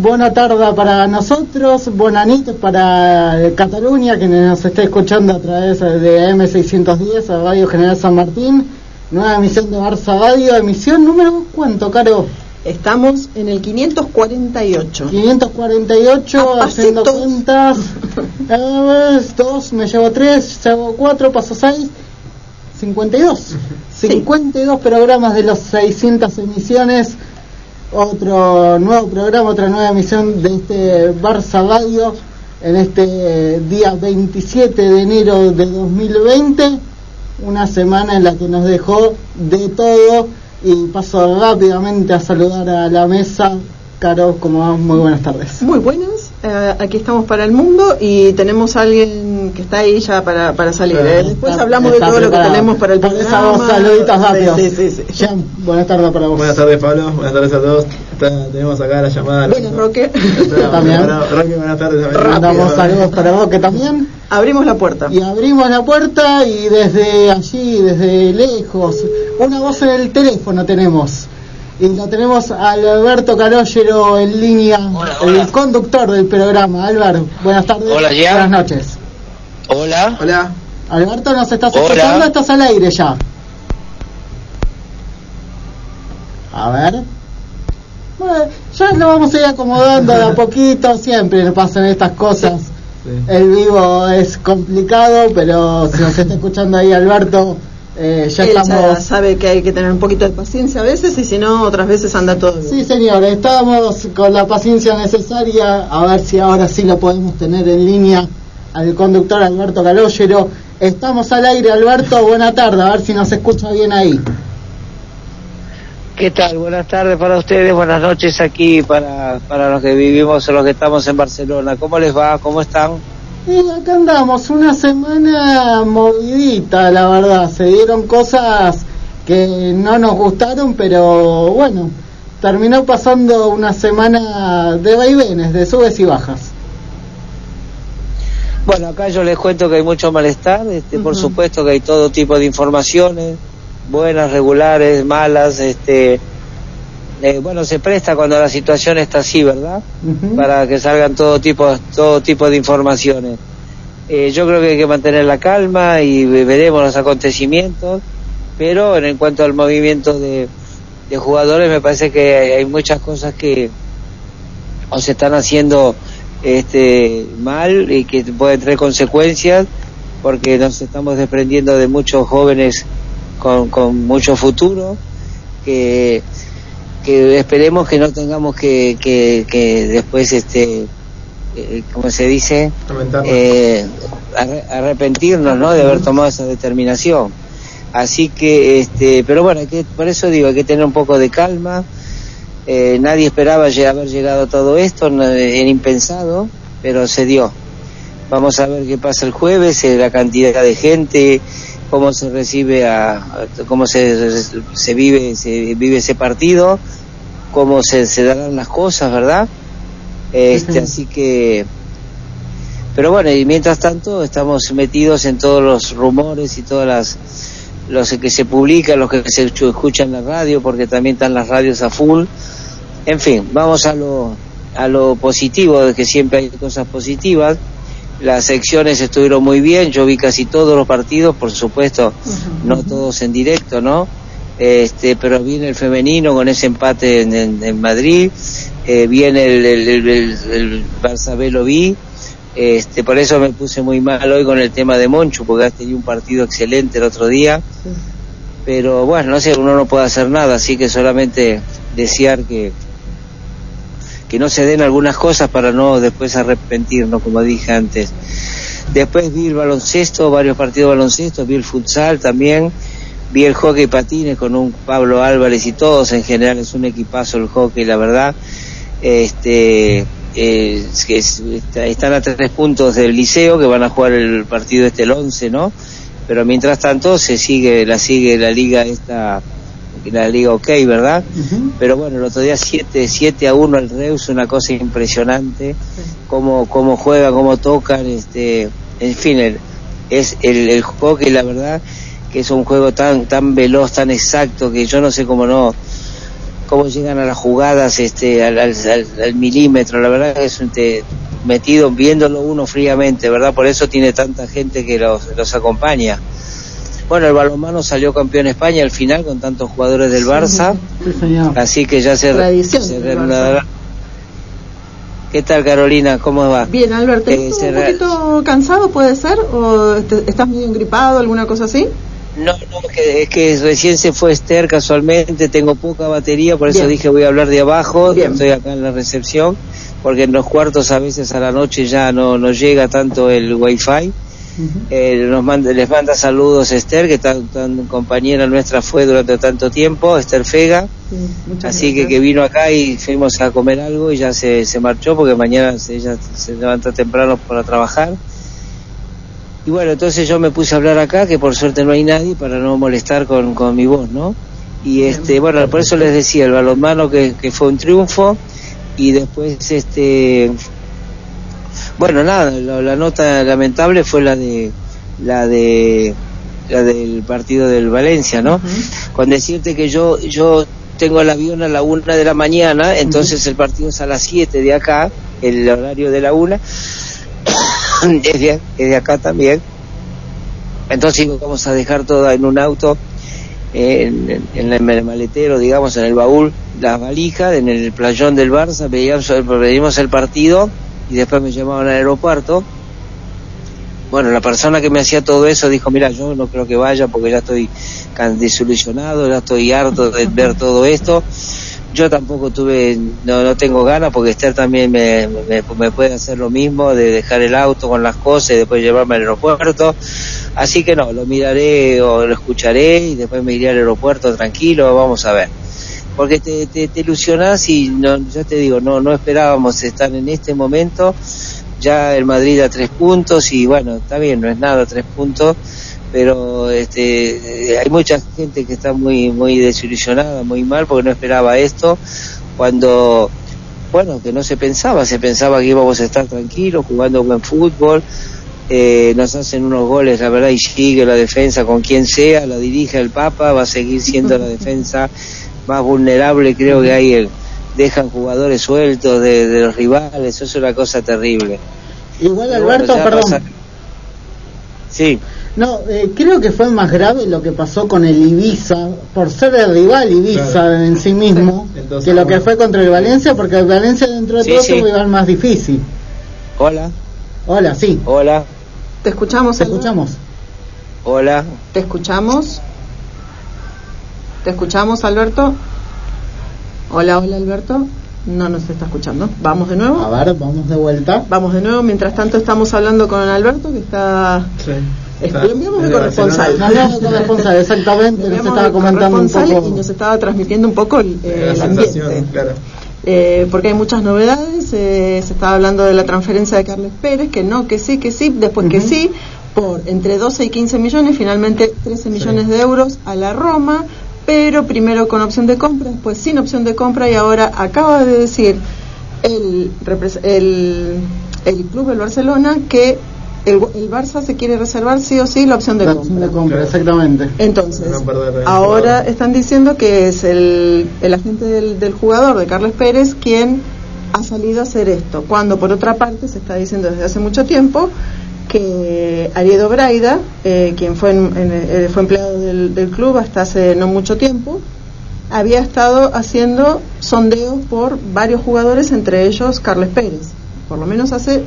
Buena tarde para nosotros, buena nit para Cataluña, que nos está escuchando a través de M610, Radio General San Martín. Nueva emisión de Barça Radio, emisión número, ¿cuánto, Caro? Estamos en el 548. 548, haciendo cuentas. dos, me llevo tres, llevo cuatro, paso seis. 52. 52 programas de los 600 emisiones otro nuevo programa, otra nueva emisión de este Barça Radio en este día 27 de enero de 2020, una semana en la que nos dejó de todo y paso rápidamente a saludar a la mesa. Caro, como? Muy buenas tardes. Muy buenas, eh, aquí estamos para el mundo y tenemos a alguien que está ahí ya para, para salir. ¿eh? Después hablamos de todo lo que tenemos para el programa. saluditos rápidos. Sí, sí, sí. Jean, buenas tardes para vos. Buenas tardes, Pablo. Buenas tardes a todos. Está- tenemos acá la llamada. Bueno, Roque, También. Roque, buenas tardes. también. Mandamos saludos para vos que también. abrimos la puerta. Y abrimos la puerta y desde allí, desde lejos, una voz en el teléfono tenemos. Y lo tenemos a Alberto Carollero en línea, Hola, hola. el conductor del programa. Álvaro, buenas tardes. Hola. Buenas noches. Hola. Hola. Alberto, ¿nos estás Hola. escuchando? Estás al aire ya. A ver. Bueno, ya lo vamos a ir acomodando de a poquito, siempre nos pasan estas cosas. Sí. El vivo es complicado, pero si nos está escuchando ahí Alberto, eh, ya Él ya estamos... sabe que hay que tener un poquito de paciencia a veces y si no, otras veces anda todo bien. Sí, señor, estamos con la paciencia necesaria, a ver si ahora sí lo podemos tener en línea al conductor Alberto Calogero. Estamos al aire, Alberto, buena tarde, a ver si nos escucha bien ahí. ¿Qué tal? Buenas tardes para ustedes, buenas noches aquí para, para los que vivimos o los que estamos en Barcelona. ¿Cómo les va? ¿Cómo están? Y acá andamos, una semana movidita, la verdad. Se dieron cosas que no nos gustaron, pero bueno, terminó pasando una semana de vaivenes, de subes y bajas. Bueno, acá yo les cuento que hay mucho malestar, este, por supuesto que hay todo tipo de informaciones, buenas, regulares, malas, este, eh, bueno, se presta cuando la situación está así, ¿verdad? Para que salgan todo tipo todo tipo de informaciones. Eh, yo creo que hay que mantener la calma y ve- veremos los acontecimientos, pero en, en cuanto al movimiento de, de jugadores me parece que hay, hay muchas cosas que o se están haciendo este mal y que pueden traer consecuencias porque nos estamos desprendiendo de muchos jóvenes con, con mucho futuro que que esperemos que no tengamos que, que, que después este eh, como se dice eh, arre- arrepentirnos no de haber tomado esa determinación. Así que este pero bueno hay que, por eso digo hay que tener un poco de calma Eh, nadie esperaba haber llegado a todo esto no- era impensado pero se dio. Vamos a ver qué pasa el jueves eh, la cantidad de gente cómo se recibe a, cómo se, se vive se vive ese partido cómo se, se darán las cosas verdad este así que pero bueno y mientras tanto estamos metidos en todos los rumores y todas las los que se publican los que se escu- escuchan en la radio porque también están las radios a full en fin vamos a lo a lo positivo de que siempre hay cosas positivas. Las secciones estuvieron muy bien yo vi casi todos los partidos por supuesto no todos en directo no este pero viene el femenino con ese empate en, en- en Madrid eh, viene el, el, el, el, el Barça B lo vi este por eso me puse muy mal hoy con el tema de Monchu porque ha tenido un partido excelente el otro día. Pero bueno no sé uno no puede hacer nada así que solamente desear que que no se den algunas cosas para no después arrepentirnos como dije antes después vi el baloncesto varios partidos de baloncesto vi el futsal también vi el hockey patines con un Pablo Álvarez y todos en general es un equipazo el hockey la verdad este eh, están a tres puntos del liceo, que van a jugar el partido este el 11, ¿no? Pero mientras tanto se sigue, la sigue la liga esta, la liga ok, ¿verdad? Pero bueno, el otro día 7, 7 a 1 el Reus, una cosa impresionante, cómo, cómo juega, cómo tocan, este, en fin, el, es el, el hockey, la verdad, que es un juego tan, tan veloz, tan exacto, que yo no sé cómo no, cómo llegan a las jugadas este al, al, milímetro, la verdad es un metido viéndolo uno fríamente, ¿verdad? Por eso tiene tanta gente que los, los acompaña. Bueno, el balonmano salió campeón en España al final con tantos jugadores del Barça, así que ya se, se ¿Qué tal Carolina? ¿Cómo va? Bien, Alberto, eh, ¿estás un poquito cansado puede ser? ¿O estás medio engripado, alguna cosa así? No, no, es que, recién se fue Esther casualmente, tengo poca batería, por eso dije voy a hablar de abajo, estoy acá en la recepción, porque en los cuartos a veces a la noche ya no, no llega tanto el wifi. Eh, nos manda, les manda saludos Esther, que tan, compañera nuestra fue durante tanto tiempo, Esther Fega, así que que vino acá y fuimos a comer algo y ya se, se marchó porque mañana ella se levanta temprano para trabajar. Y bueno, entonces yo me puse a hablar acá, que por suerte no hay nadie para no molestar con, con mi voz, ¿no? Y este, bueno, por eso les decía, el balonmano que, que fue un triunfo y después este bueno nada la, nota lamentable fue la de la de la del partido del Valencia no con decirte que yo yo tengo el avión a la una de la mañana entonces el partido es a las siete de acá el horario de la una es de, acá también. Entonces vamos a dejar todo en un auto, en, el maletero, digamos, en el baúl, las valijas, en el playón del Barça, veíamos, el partido y después me llamaban al aeropuerto. Bueno, la persona que me hacía todo eso dijo, mira, yo no creo que vaya porque ya estoy desilusionado, ya estoy harto de ver todo esto yo tampoco tuve, no, no tengo ganas porque Esther también me, me, puede hacer lo mismo de dejar el auto con las cosas y después llevarme al aeropuerto. Así que no, lo miraré o lo escucharé y después me iré al aeropuerto tranquilo, vamos a ver. Porque te, te, te ilusionás y no, ya te digo, no, no esperábamos estar en este momento. Ya el Madrid a tres puntos y bueno, está bien, no es nada tres puntos pero este, hay mucha gente que está muy muy desilusionada, muy mal porque no esperaba esto cuando bueno, que no se pensaba, se pensaba que íbamos a estar tranquilos jugando buen fútbol, eh, nos hacen unos goles, la verdad, y sigue la defensa con quien sea, la dirige el Papa, va a seguir siendo la defensa más vulnerable, creo que hay, el, dejan jugadores sueltos de, los rivales, eso es una cosa terrible. Igual Alberto, perdón. Sí. No, eh, creo que fue más grave lo que pasó con el Ibiza, por ser el rival Ibiza en sí mismo, que lo que fue contra el Valencia, porque el Valencia dentro de todo es un rival más difícil. Hola. Hola, sí. Hola. ¿Te escuchamos? Te escuchamos. Hola. ¿Te escuchamos? ¿Te escuchamos, Alberto? Hola, hola, Alberto. No nos está escuchando. Vamos de nuevo. A ver, vamos de vuelta. Vamos de nuevo. Mientras tanto estamos hablando con Alberto, que está... Sí lo enviamos de corresponsal. exactamente. Nos estaba comentando un poco. Y nos estaba transmitiendo un poco el, eh, ambiente. Eh, porque hay muchas novedades. Eh, se estaba hablando de la transferencia de Carles Pérez, que no, que sí, que sí, después que sí, por entre 12 y 15 millones, finalmente 13 millones de euros a la Roma, pero primero con opción de compra, después sin opción de compra y ahora acaba de decir el, el, el club del Barcelona que el, el, Barça se quiere reservar sí o sí la opción de la compra. de compra, exactamente. Entonces, ahora están diciendo que es el, el agente del, del, jugador, de Carlos Pérez, quien ha salido a hacer esto. Cuando, por otra parte, se está diciendo desde hace mucho tiempo que Ariedo Braida, eh, quien fue, eh, fue empleado del, del club hasta hace no mucho tiempo, había estado haciendo sondeos por varios jugadores, entre ellos Carles Pérez. Por lo menos hace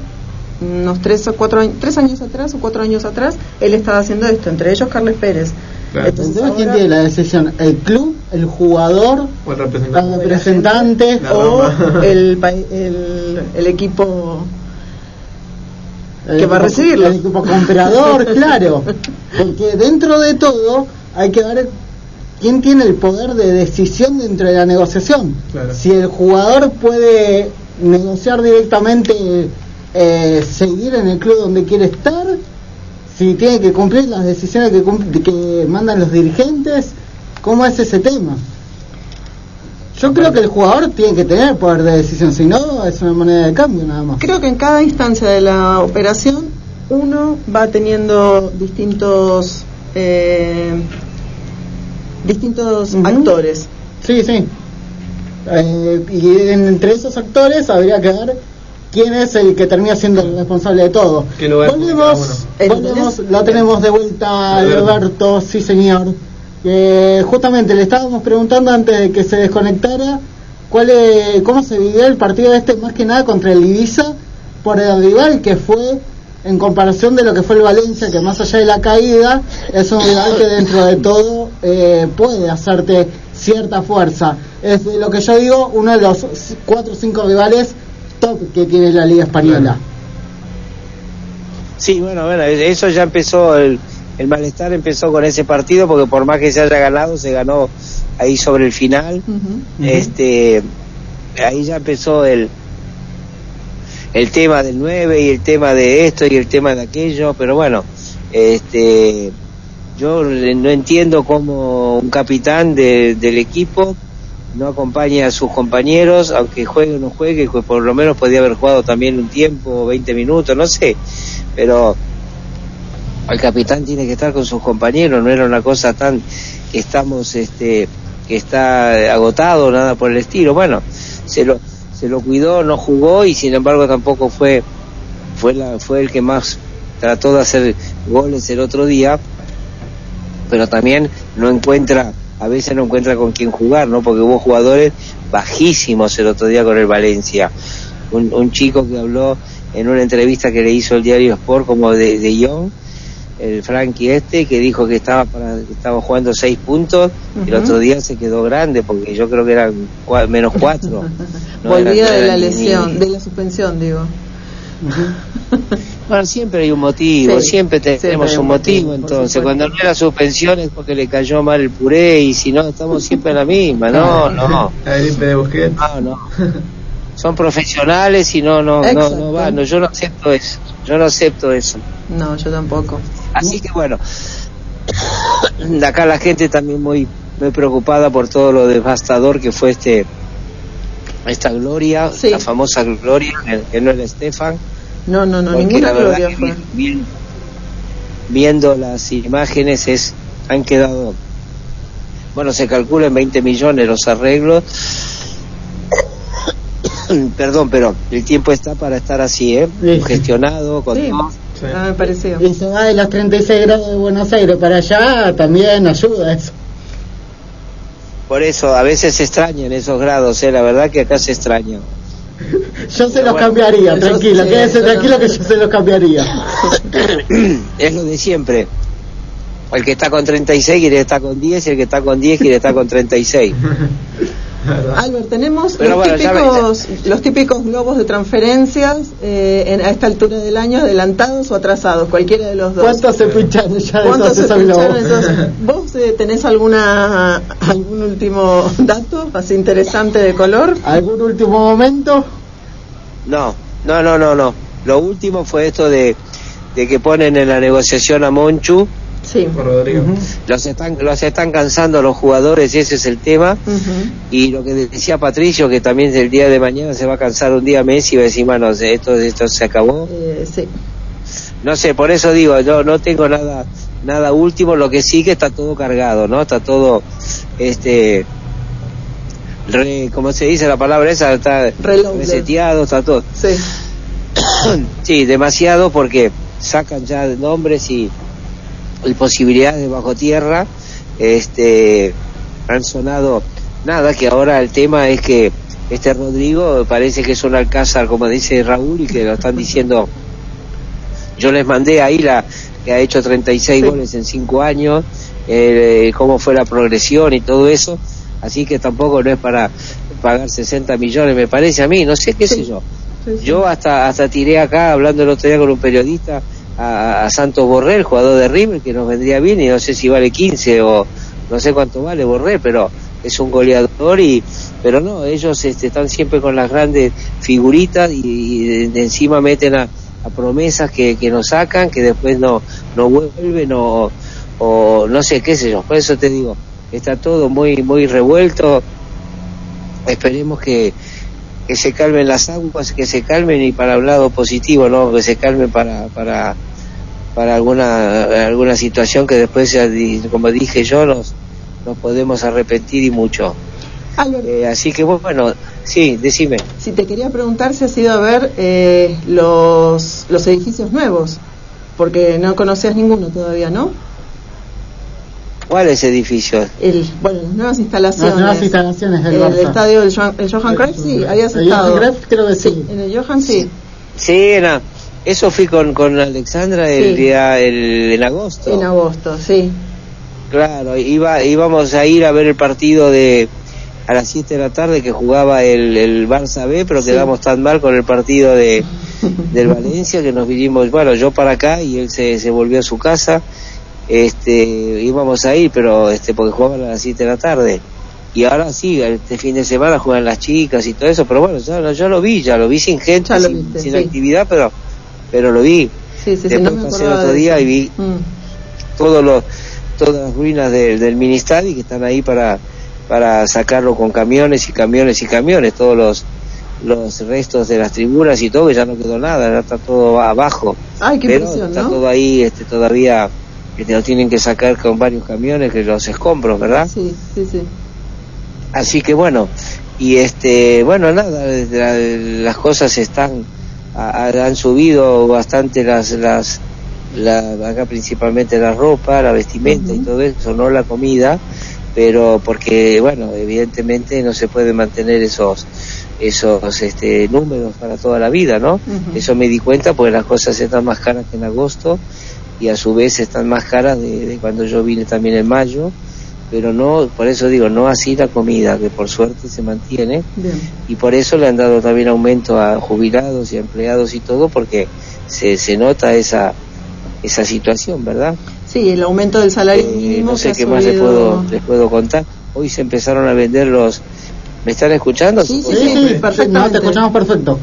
unos tres o cuatro años, tres años atrás o cuatro años atrás, él estaba haciendo esto, entre ellos Carles Pérez. Entonces, ¿quién tiene la decisión? ¿El club, el jugador, o el representante, o el, el, el equipo que va a recibirlo? El equipo comprador, claro. Porque dentro de todo hay que ver quién tiene el poder de decisión dentro de la negociación. Si el jugador puede negociar directamente eh, seguir en el club donde quiere estar, si tiene que cumplir las decisiones que, que mandan los dirigentes, ¿cómo es ese tema? Yo creo que el jugador tiene que tener poder de decisión, si no es una moneda de cambio nada más. Creo que en cada instancia de la operación uno va teniendo distintos eh, distintos actores. Sí, sí. Eh, y entre esos actores habría que ver quién es el que termina siendo el responsable de todo. Volvemos, volvemos lo tenemos de vuelta Alberto, sí señor. Eh, justamente le estábamos preguntando antes de que se desconectara cuál cómo se vivió el partido este más que nada contra el Ibiza por el rival que fue en comparación de lo que fue el Valencia que más allá de la caída es un rival que dentro de todo eh, puede hacerte cierta fuerza es de lo que yo digo uno de los cuatro o cinco rivales top que tiene la Liga Española. Sí, bueno, bueno, eso ya empezó, el, el malestar empezó con ese partido, porque por más que se haya ganado, se ganó ahí sobre el final. Este, ahí ya empezó el, el tema del 9 y el tema de esto y el tema de aquello, pero bueno, este, yo no entiendo cómo un capitán de, del equipo no acompaña a sus compañeros, aunque juegue o no juegue, pues por lo menos podía haber jugado también un tiempo, 20 minutos, no sé, pero el capitán tiene que estar con sus compañeros, no era una cosa tan que estamos, este, que está agotado, nada por el estilo, bueno, se lo, se lo cuidó, no jugó y sin embargo tampoco fue, fue, la, fue el que más trató de hacer goles el otro día, pero también no encuentra a veces no encuentra con quién jugar, ¿no? Porque hubo jugadores bajísimos el otro día con el Valencia. Un, chico que habló en una entrevista que le hizo el diario Sport como de, de Young, el Frankie este, que dijo que estaba para, estaba jugando seis puntos, y el otro día se quedó grande, porque yo creo que eran menos cuatro. Volvía de la lesión, de la suspensión, digo. Bueno, siempre hay un motivo, siempre tenemos un motivo, entonces cuando no era suspensión es porque le cayó mal el puré y si no estamos siempre en la misma, no, no. No, no. Son profesionales y no, no, no, no va, no, yo no acepto eso, yo no acepto eso. No, yo tampoco. Así que bueno, acá la gente también muy, muy preocupada por todo lo devastador que fue este esta gloria, la famosa gloria, que no era Estefan no, no, no, ninguna gloria fue. viendo las imágenes es han quedado bueno, se calcula en 20 millones los arreglos. Perdón, pero el tiempo está para estar así, ¿eh? Gestionado, con sí. Ah, me pareció. Y se va de los 36 grados de Buenos Aires para allá, también ayuda eso. Por eso, a veces se extrañan esos grados, ¿eh? La verdad que acá se extraña. Yo se los cambiaría, tranquilo, quédese tranquilo que yo se los cambiaría. Es lo de siempre. El que está con 36 quiere estar con 10 y el que está con 10 quiere estar con 36. Albert, tenemos los, típicos, los típicos globos de transferencias eh, en, a esta altura del año, adelantados o atrasados, cualquiera de los dos. ¿Cuántos se pincharon ya ¿Cuántos se pincharon ¿Vos eh, tenés alguna algún último dato así interesante de color? ¿Algún último momento? No, no, no, no, no. Lo último fue esto de, de que ponen en la negociación a Monchu Sí. Los están los están cansando los jugadores, ese es el tema. Y lo que decía Patricio, que también el día de mañana se va a cansar un día Messi y va a decir, bueno, esto, esto se acabó. Eh, sí. No sé, por eso digo, yo no tengo nada nada último, lo que sí que está todo cargado, ¿no? Está todo, este, re, ¿cómo se dice la palabra esa? Está reseteado, está todo. Sí. sí, demasiado porque sacan ya nombres y y posibilidades de bajo tierra este han sonado nada que ahora el tema es que este Rodrigo parece que es un alcázar como dice Raúl y que lo están diciendo. Yo les mandé ahí la que ha hecho 36 goles en 5 años eh, cómo fue la progresión y todo eso así que tampoco no es para pagar 60 millones me parece a mí no sé qué sé yo. Yo hasta hasta tiré acá hablando el otro día con un periodista a, Santos Borré, el jugador de River, que nos vendría bien y no sé si vale 15 o no sé cuánto vale Borré, pero es un goleador y pero no ellos este, están siempre con las grandes figuritas y, de, encima meten a, promesas que, que nos sacan que después no no vuelven o, o no sé qué sé yo. Por eso te digo está todo muy muy revuelto. Esperemos que que se calmen las aguas, que se calmen y para un lado positivo, ¿no? Que se calmen para, para, para alguna, alguna situación que después, como dije yo, nos, nos podemos arrepentir y mucho. Eh, así que bueno, sí, decime. Si te quería preguntar si has ido a ver eh, los, los edificios nuevos, porque no conocías ninguno todavía, ¿no? ¿Cuáles edificios? El, bueno, las nuevas instalaciones. Las nuevas instalaciones del El estadio del Johan, Cruyff, sí, habías el estado. Johan Cruyff creo que sí. En el Johan, sí. Sí, no. Eso fui con, con Alexandra el día el, en agosto. En agosto, sí. Claro, iba, íbamos a ir a ver el partido de a las 7 de la tarde que jugaba el, el Barça B, pero quedamos tan mal con el partido de del Valencia que nos vinimos, bueno, yo para acá y él se, se volvió a su casa este íbamos a ir pero este porque jugaban a las 7 de la tarde. Y ahora sí este fin de semana juegan las chicas y todo eso pero bueno ya, yo lo vi ya lo vi sin gente sin, actividad pero pero lo vi. Sí, sí, después pasé el otro día y vi mm. todos los todas las ruinas del ministerio que están ahí para para sacarlo con camiones y camiones y camiones todos los los restos de las tribunas y todo que ya no quedó nada ya está todo abajo. Ay, qué pero está todo ahí este todavía que te lo tienen que sacar con varios camiones que los escombros, ¿verdad? Sí, sí, sí. Así que bueno, y este, bueno, nada, las cosas están, han subido bastante las, las, la, acá principalmente la ropa, la vestimenta y todo eso, no la comida, pero porque, bueno, evidentemente no se puede mantener esos, esos este, números para toda la vida, ¿no? Eso me di cuenta porque las cosas están más caras que en agosto y a su vez están más caras de, cuando yo vine también en mayo, pero no, por eso digo, no así la comida, que por suerte se mantiene, y por eso le han dado también aumento a jubilados y empleados y todo, porque se, se nota esa, esa situación, ¿verdad? Sí, el aumento del salario eh, mínimo. no sé qué más les puedo, les puedo contar. Hoy se empezaron a vender los... ¿Me están escuchando? Sí, sí, sí, perfecto. No, te escuchamos perfecto.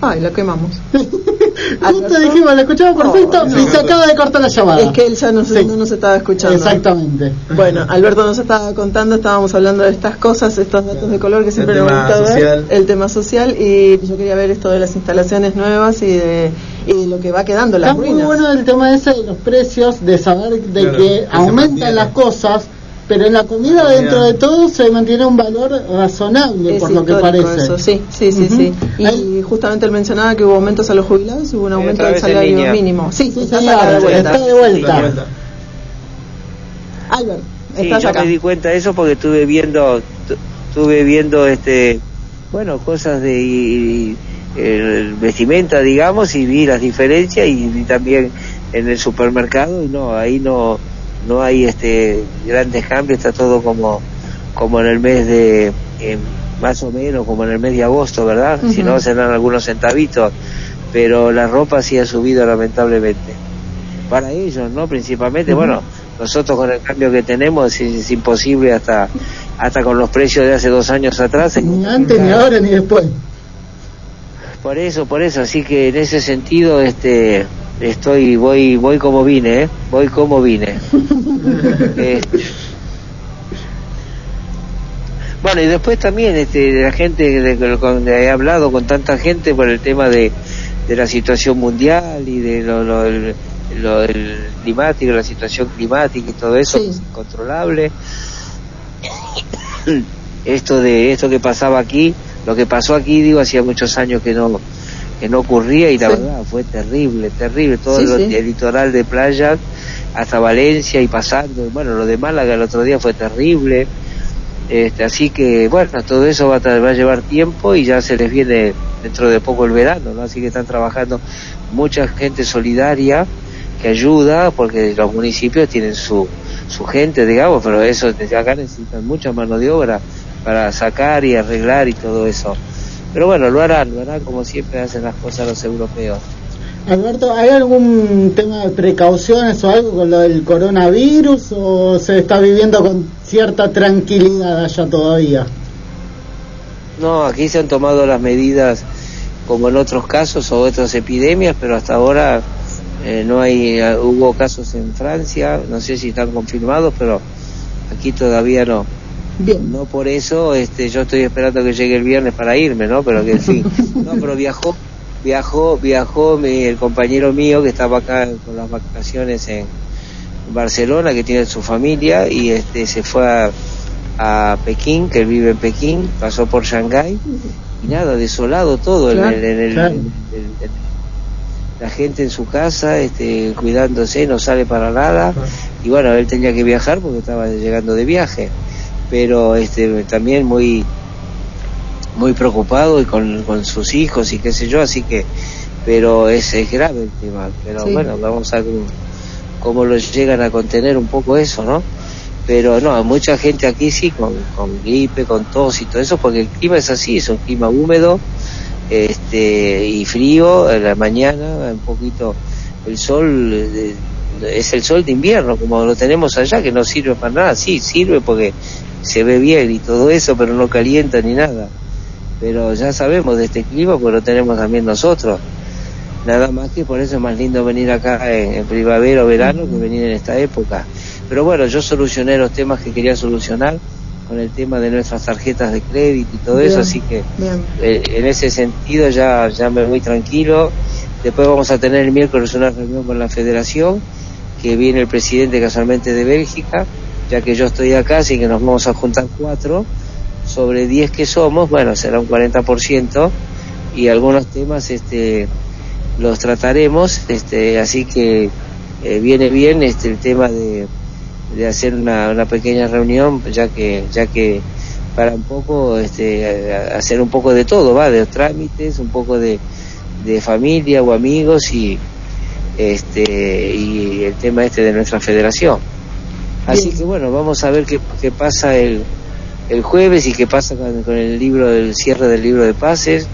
Ay, lo quemamos. Justo dijimos, lo escuchamos perfecto y se acaba de cortar la llamada. Es que él ya no, no, se estaba escuchando. Exactamente. Bueno, Alberto nos estaba contando, estábamos hablando de estas cosas, estos datos de color que siempre nos gusta ver, el tema social, y yo quería ver esto de las instalaciones nuevas y de, y lo que va quedando, las Está muy bueno el tema ese de los precios, de saber de que aumentan las cosas pero en la comida dentro de todo se mantiene un valor razonable por lo que parece. eso, sí sí sí sí. Y justamente él mencionaba que hubo aumentos a los jubilados y hubo un aumento del salario mínimo. Sí, sí, está, de vuelta. está de vuelta. Albert sí, yo me di cuenta de eso porque estuve viendo estuve viendo este bueno cosas de vestimenta digamos y vi las diferencias y, y también en el supermercado y no ahí no no hay este grandes cambios, está todo como, como en el mes de, eh, más o menos como en el mes de agosto, ¿verdad? Si no, serán algunos centavitos, pero la ropa sí ha subido lamentablemente. Para ellos, ¿no? Principalmente, bueno, nosotros con el cambio que tenemos es, imposible hasta hasta con los precios de hace dos años atrás. Ni antes, ni ahora, ni después. Por eso, por eso, así que en ese sentido, este, estoy voy voy como vine ¿eh? voy como vine eh, bueno y después también este la gente de, de, he hablado con tanta gente por el tema de, de la situación mundial y de lo, lo, el, climático la situación climática y todo eso es incontrolable esto de esto que pasaba aquí lo que pasó aquí digo hacía muchos años que no que no ocurría y la verdad fue terrible, terrible, todo el, litoral de playa hasta Valencia y pasando, bueno, lo de Málaga el otro día fue terrible, este, así que bueno, todo eso va a, va a llevar tiempo y ya se les viene dentro de poco el verano, ¿no? así que están trabajando mucha gente solidaria que ayuda porque los municipios tienen su, su gente, digamos, pero eso desde acá necesitan mucha mano de obra para sacar y arreglar y todo eso. Pero bueno, lo harán, lo harán como siempre hacen las cosas los europeos. Alberto, ¿hay algún tema de precauciones o algo con lo del coronavirus o se está viviendo con cierta tranquilidad allá todavía? No, aquí se han tomado las medidas como en otros casos o otras epidemias, pero hasta ahora eh, no hay, eh, hubo casos en Francia, no sé si están confirmados, pero aquí todavía no. Bien. No por eso, este, yo estoy esperando que llegue el viernes para irme, ¿no? Pero que en fin, no, pero viajó, viajó, viajó mi, el compañero mío que estaba acá con las vacaciones en Barcelona, que tiene su familia y este, se fue a, a Pekín, que él vive en Pekín, pasó por Shanghái y nada, desolado todo en, el, la gente en su casa, este, cuidándose, no sale para nada y bueno, él tenía que viajar porque estaba llegando de viaje, pero este, también muy muy preocupado y con, con sus hijos y qué sé yo, así que, pero es, es grave el tema, pero bueno, vamos a ver cómo lo llegan a contener un poco eso, ¿no? pero no, mucha gente aquí sí con, con gripe, con tos y todo eso, porque el clima es así, es un clima húmedo este y frío en la mañana, un poquito el sol es el sol de invierno como lo tenemos allá que no sirve para nada, sí sirve porque se ve bien y todo eso, pero no calienta ni nada. Pero ya sabemos de este clima porque lo tenemos también nosotros. Nada más que por eso es más lindo venir acá en primavera o verano que venir en esta época. Pero bueno, yo solucioné los temas que quería solucionar con el tema de nuestras tarjetas de crédito y todo eso, así que eh, en ese sentido ya, ya me voy tranquilo. Después vamos a tener el miércoles una reunión con la federación, que viene el presidente casualmente de Bélgica, ya que yo estoy acá, así que nos vamos a juntar cuatro. Sobre diez que somos, bueno, será un 40%, y algunos temas este, los trataremos, este, así que eh, viene bien este, el tema de de hacer una, una pequeña reunión ya que ya que para un poco este hacer un poco de todo va de trámites un poco de, de familia o amigos y este y el tema este de nuestra federación. Así que bueno vamos a ver qué, qué pasa el, el jueves y qué pasa con, con, el libro del cierre del libro de pases.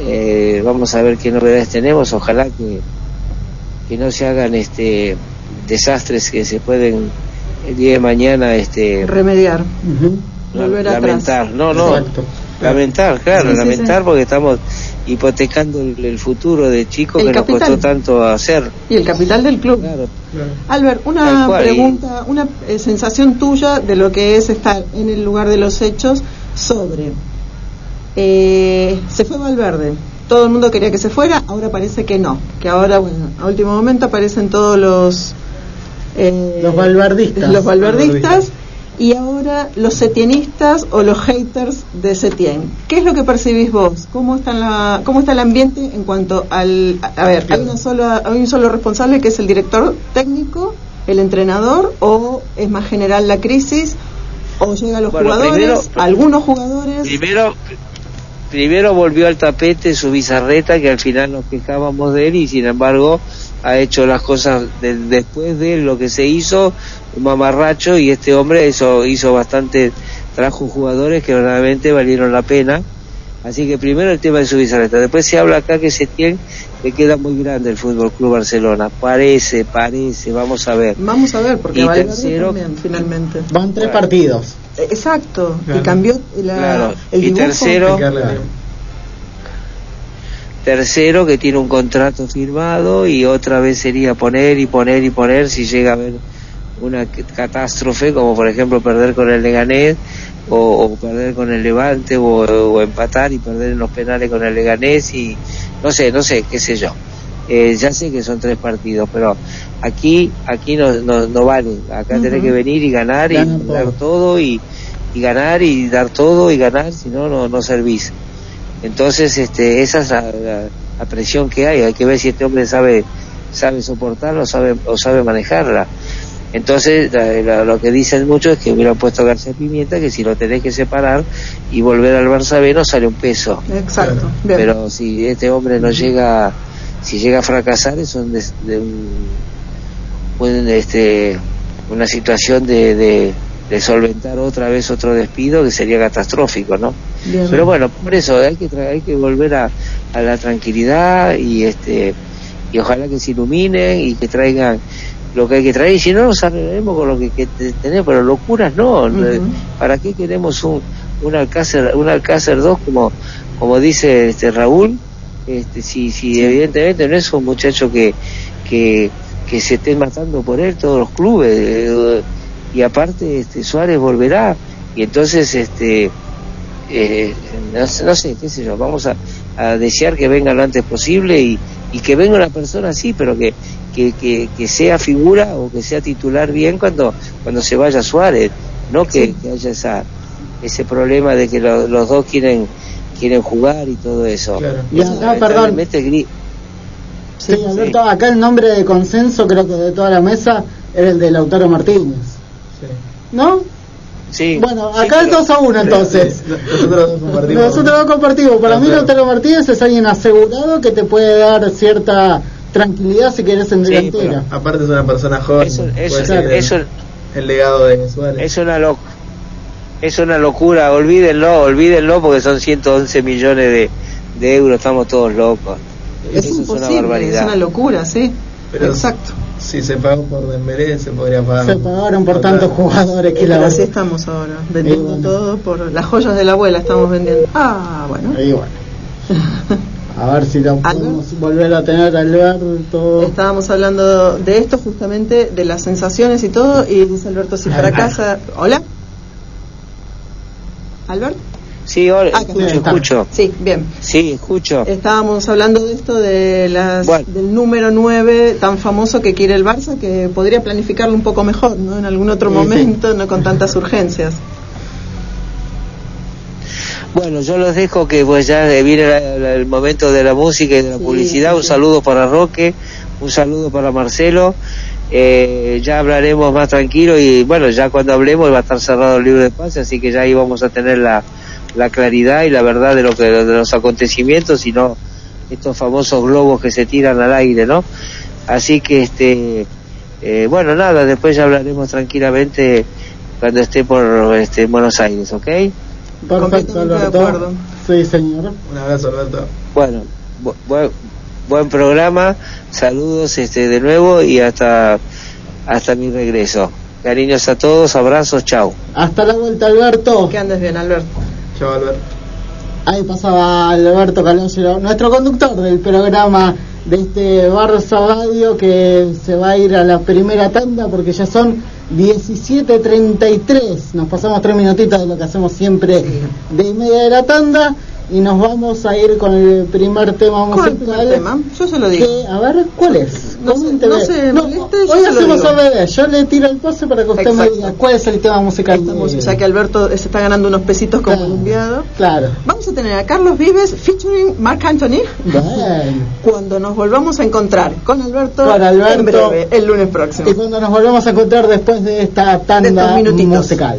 Eh, vamos a ver qué novedades tenemos. Ojalá que que no se hagan este desastres que se pueden el día de mañana este remediar. Lamentar. No no. Lamentar claro lamentar porque estamos hipotecando el, futuro de chicos que nos costó tanto hacer. Y el capital del club. Claro, Albert una pregunta una eh, sensación tuya de lo que es estar en el lugar de los hechos sobre eh, se fue Valverde. Todo el mundo quería que se fuera ahora parece que no. Que ahora bueno a último momento aparecen todos los eh, los balbardistas. Los balbardistas y ahora los setienistas o los haters de Setien. ¿Qué es lo que percibís vos? ¿Cómo está, la, cómo está el ambiente en cuanto al... A, ver, hay, una sola, hay un solo responsable que es el director técnico, el entrenador, o es más general la crisis, o llega los jugadores, algunos jugadores... Primero, primero volvió al tapete su bizarreta, que al final nos quejábamos de él y sin embargo ha hecho las cosas después de lo que se hizo, un mamarracho, y este hombre hizo, bastante, trajo jugadores que verdaderamente valieron la pena. Así que primero el tema de su bizarreta. Después se habla acá que se tiene, que queda muy grande el Fútbol Club Barcelona. Parece, parece, vamos a ver. Vamos a ver, porque y tercero, finalmente. Van tres partidos. Eh, exacto, y cambió la, el y tercero, tercero que tiene un contrato firmado y otra vez sería poner y poner y poner si llega a haber una catástrofe como por ejemplo perder con el Leganés o, perder con el Levante o, empatar y perder en los penales con el Leganés y no sé, no sé, qué sé yo. Eh, ya sé que son tres partidos, pero aquí aquí no, no, vale. Acá tenés que venir y ganar y dar todo y, y ganar y dar todo y ganar, si no, no, no servís. Entonces, este, esa es la, presión que hay. Hay que ver si este hombre sabe, sabe soportarla o sabe, o sabe manejarla. Entonces, lo que dicen muchos es que hubieran puesto García Pimienta, que si lo tenés que separar y volver al Barça B no sale un peso. Exacto. Pero si este hombre no llega, si llega a fracasar, es un, de, un, este, una situación de de solventar otra vez otro despido que sería catastrófico, ¿no? Pero bueno, por eso hay que hay que volver a, a la tranquilidad y este y ojalá que se iluminen y que traigan lo que hay que traer y si no nos arreglaremos con lo que, que tenemos pero locuras no para qué queremos un un alcácer un alcácer 2 como como dice este Raúl este si si evidentemente no es un muchacho que que que se estén matando por él todos los clubes eh, y aparte este Suárez volverá y entonces este eh, no, sé qué sé yo vamos a, a, desear que venga lo antes posible y, y que venga una persona así pero que, que, que, sea figura o que sea titular bien cuando cuando se vaya Suárez no que, haya esa ese problema de que los dos quieren quieren jugar y todo eso no, perdón Sí, Alberto, acá el nombre de consenso creo que de toda la mesa era el de Lautaro Martínez. Sí. ¿No? Sí. Bueno, acá es 2 a 1 entonces. Nosotros dos compartimos. Nosotros dos compartimos. Para mí Lautaro Martínez es alguien asegurado que te puede dar cierta tranquilidad si quieres en delantera. aparte es una persona joven. Eso, eso, el legado de Suárez. Es una locura. Es una locura, olvídenlo, olvídenlo porque son 111 millones de, de euros, estamos todos locos. Es imposible, es una, locura, sí. Pero Exacto. Si se pagó por Dembélé, se podría pagar. Se pagaron por tantos jugadores que la Así estamos ahora, vendiendo todo por las joyas de la abuela estamos vendiendo. Ah, bueno. Ahí bueno. A ver si lo podemos volver a tener Alberto. Estábamos hablando de esto justamente, de las sensaciones y todo, y dice Alberto si para casa. Hola. Albert. Sí, ahora ah, escucho, escucho. Sí, bien. Sí, escucho. Estábamos hablando de esto de las, del número 9 tan famoso que quiere el Barça, que podría planificarlo un poco mejor, ¿no? En algún otro momento, no con tantas urgencias. Bueno, yo los dejo que pues ya viene el momento de la música y de la publicidad. Un saludo para Roque, un saludo para Marcelo. Eh, ya hablaremos más tranquilo y bueno, ya cuando hablemos va a estar cerrado el libro de pase, así que ya ahí vamos a tener la, la claridad y la verdad de lo que de los acontecimientos y no estos famosos globos que se tiran al aire, ¿no? Así que este eh, bueno, nada, después ya hablaremos tranquilamente cuando esté por este Buenos Aires, ¿ok? Perfecto, Alberto. Sí, señor. Un abrazo, Alberto. Bueno, buen programa, saludos este de nuevo y hasta hasta mi regreso. Cariños a todos, abrazos, chao. Hasta la vuelta, Alberto. Que andes bien, Alberto. Ahí pasaba Alberto Calogero, nuestro conductor del programa de este Barça Radio que se va a ir a la primera tanda porque ya son 17.33. Nos pasamos tres minutitos de lo que hacemos siempre de media de la tanda y nos vamos a ir con el primer tema musical. ¿Cuál el tema? Yo se lo digo. a ver, ¿cuál es? No, se, no se moleste, hoy hacemos a. Yo le tiro el pase para que usted me diga cuál es el tema musical. Estamos, ya que Alberto se está ganando unos pesitos como claro, enviado. Claro. Vamos a tener a Carlos Vives featuring Mark Anthony. cuando nos volvamos a encontrar con Alberto, con Alberto en breve, el lunes próximo. Y cuando nos volvamos a encontrar después de esta tanda de musical.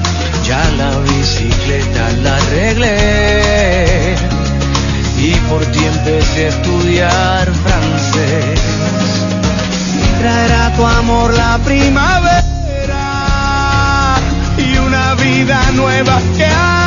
la bicicleta la arreglé y por ti empecé a estudiar francés. Traerá tu amor la primavera y una vida nueva que aprender.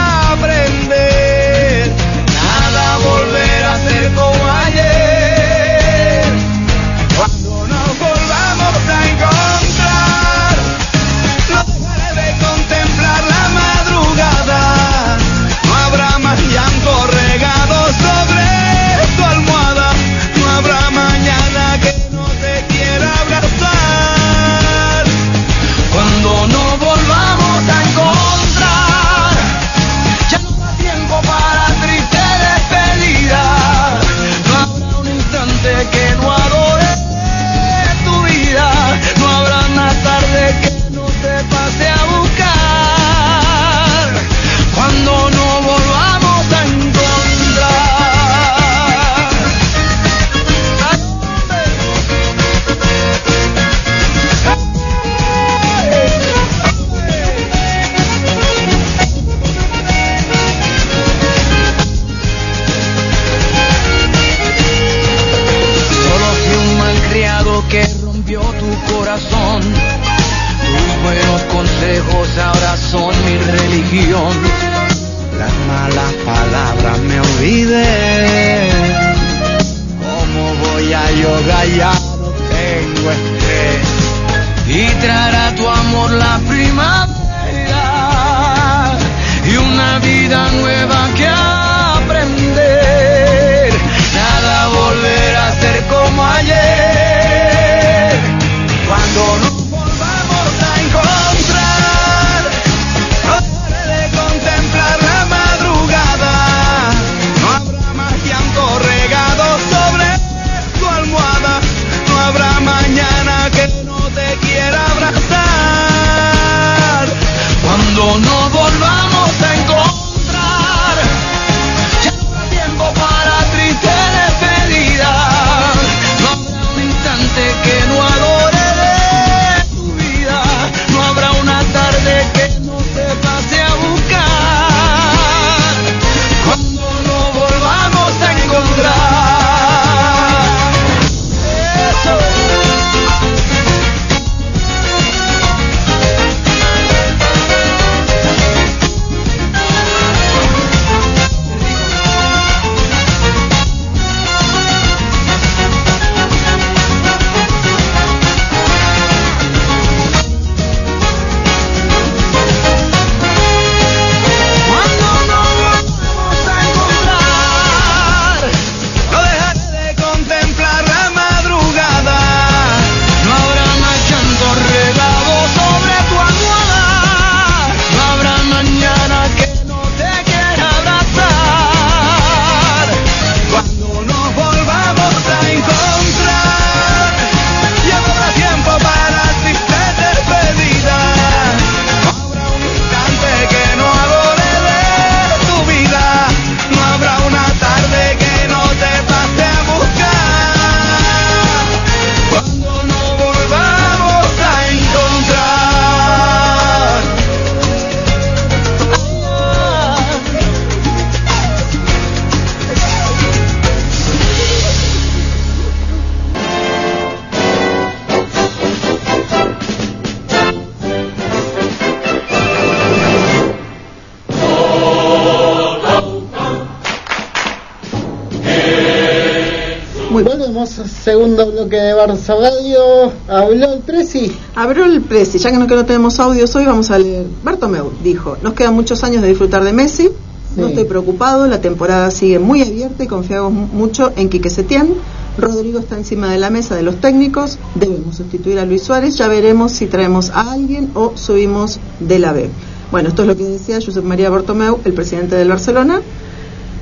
Segundo bloque de Barça Radio. Habló el Presi. Habló el Presi, ya que no, que no tenemos audios hoy, vamos a leer. Bartomeu dijo: Nos quedan muchos años de disfrutar de Messi. No estoy preocupado, la temporada sigue muy abierta y confiamos mucho en Quique Setién. Rodrigo está encima de la mesa de los técnicos. Debemos sustituir a Luis Suárez. Ya veremos si traemos a alguien o subimos de la B. Bueno, esto es lo que decía Josep María Bartomeu, el presidente del Barcelona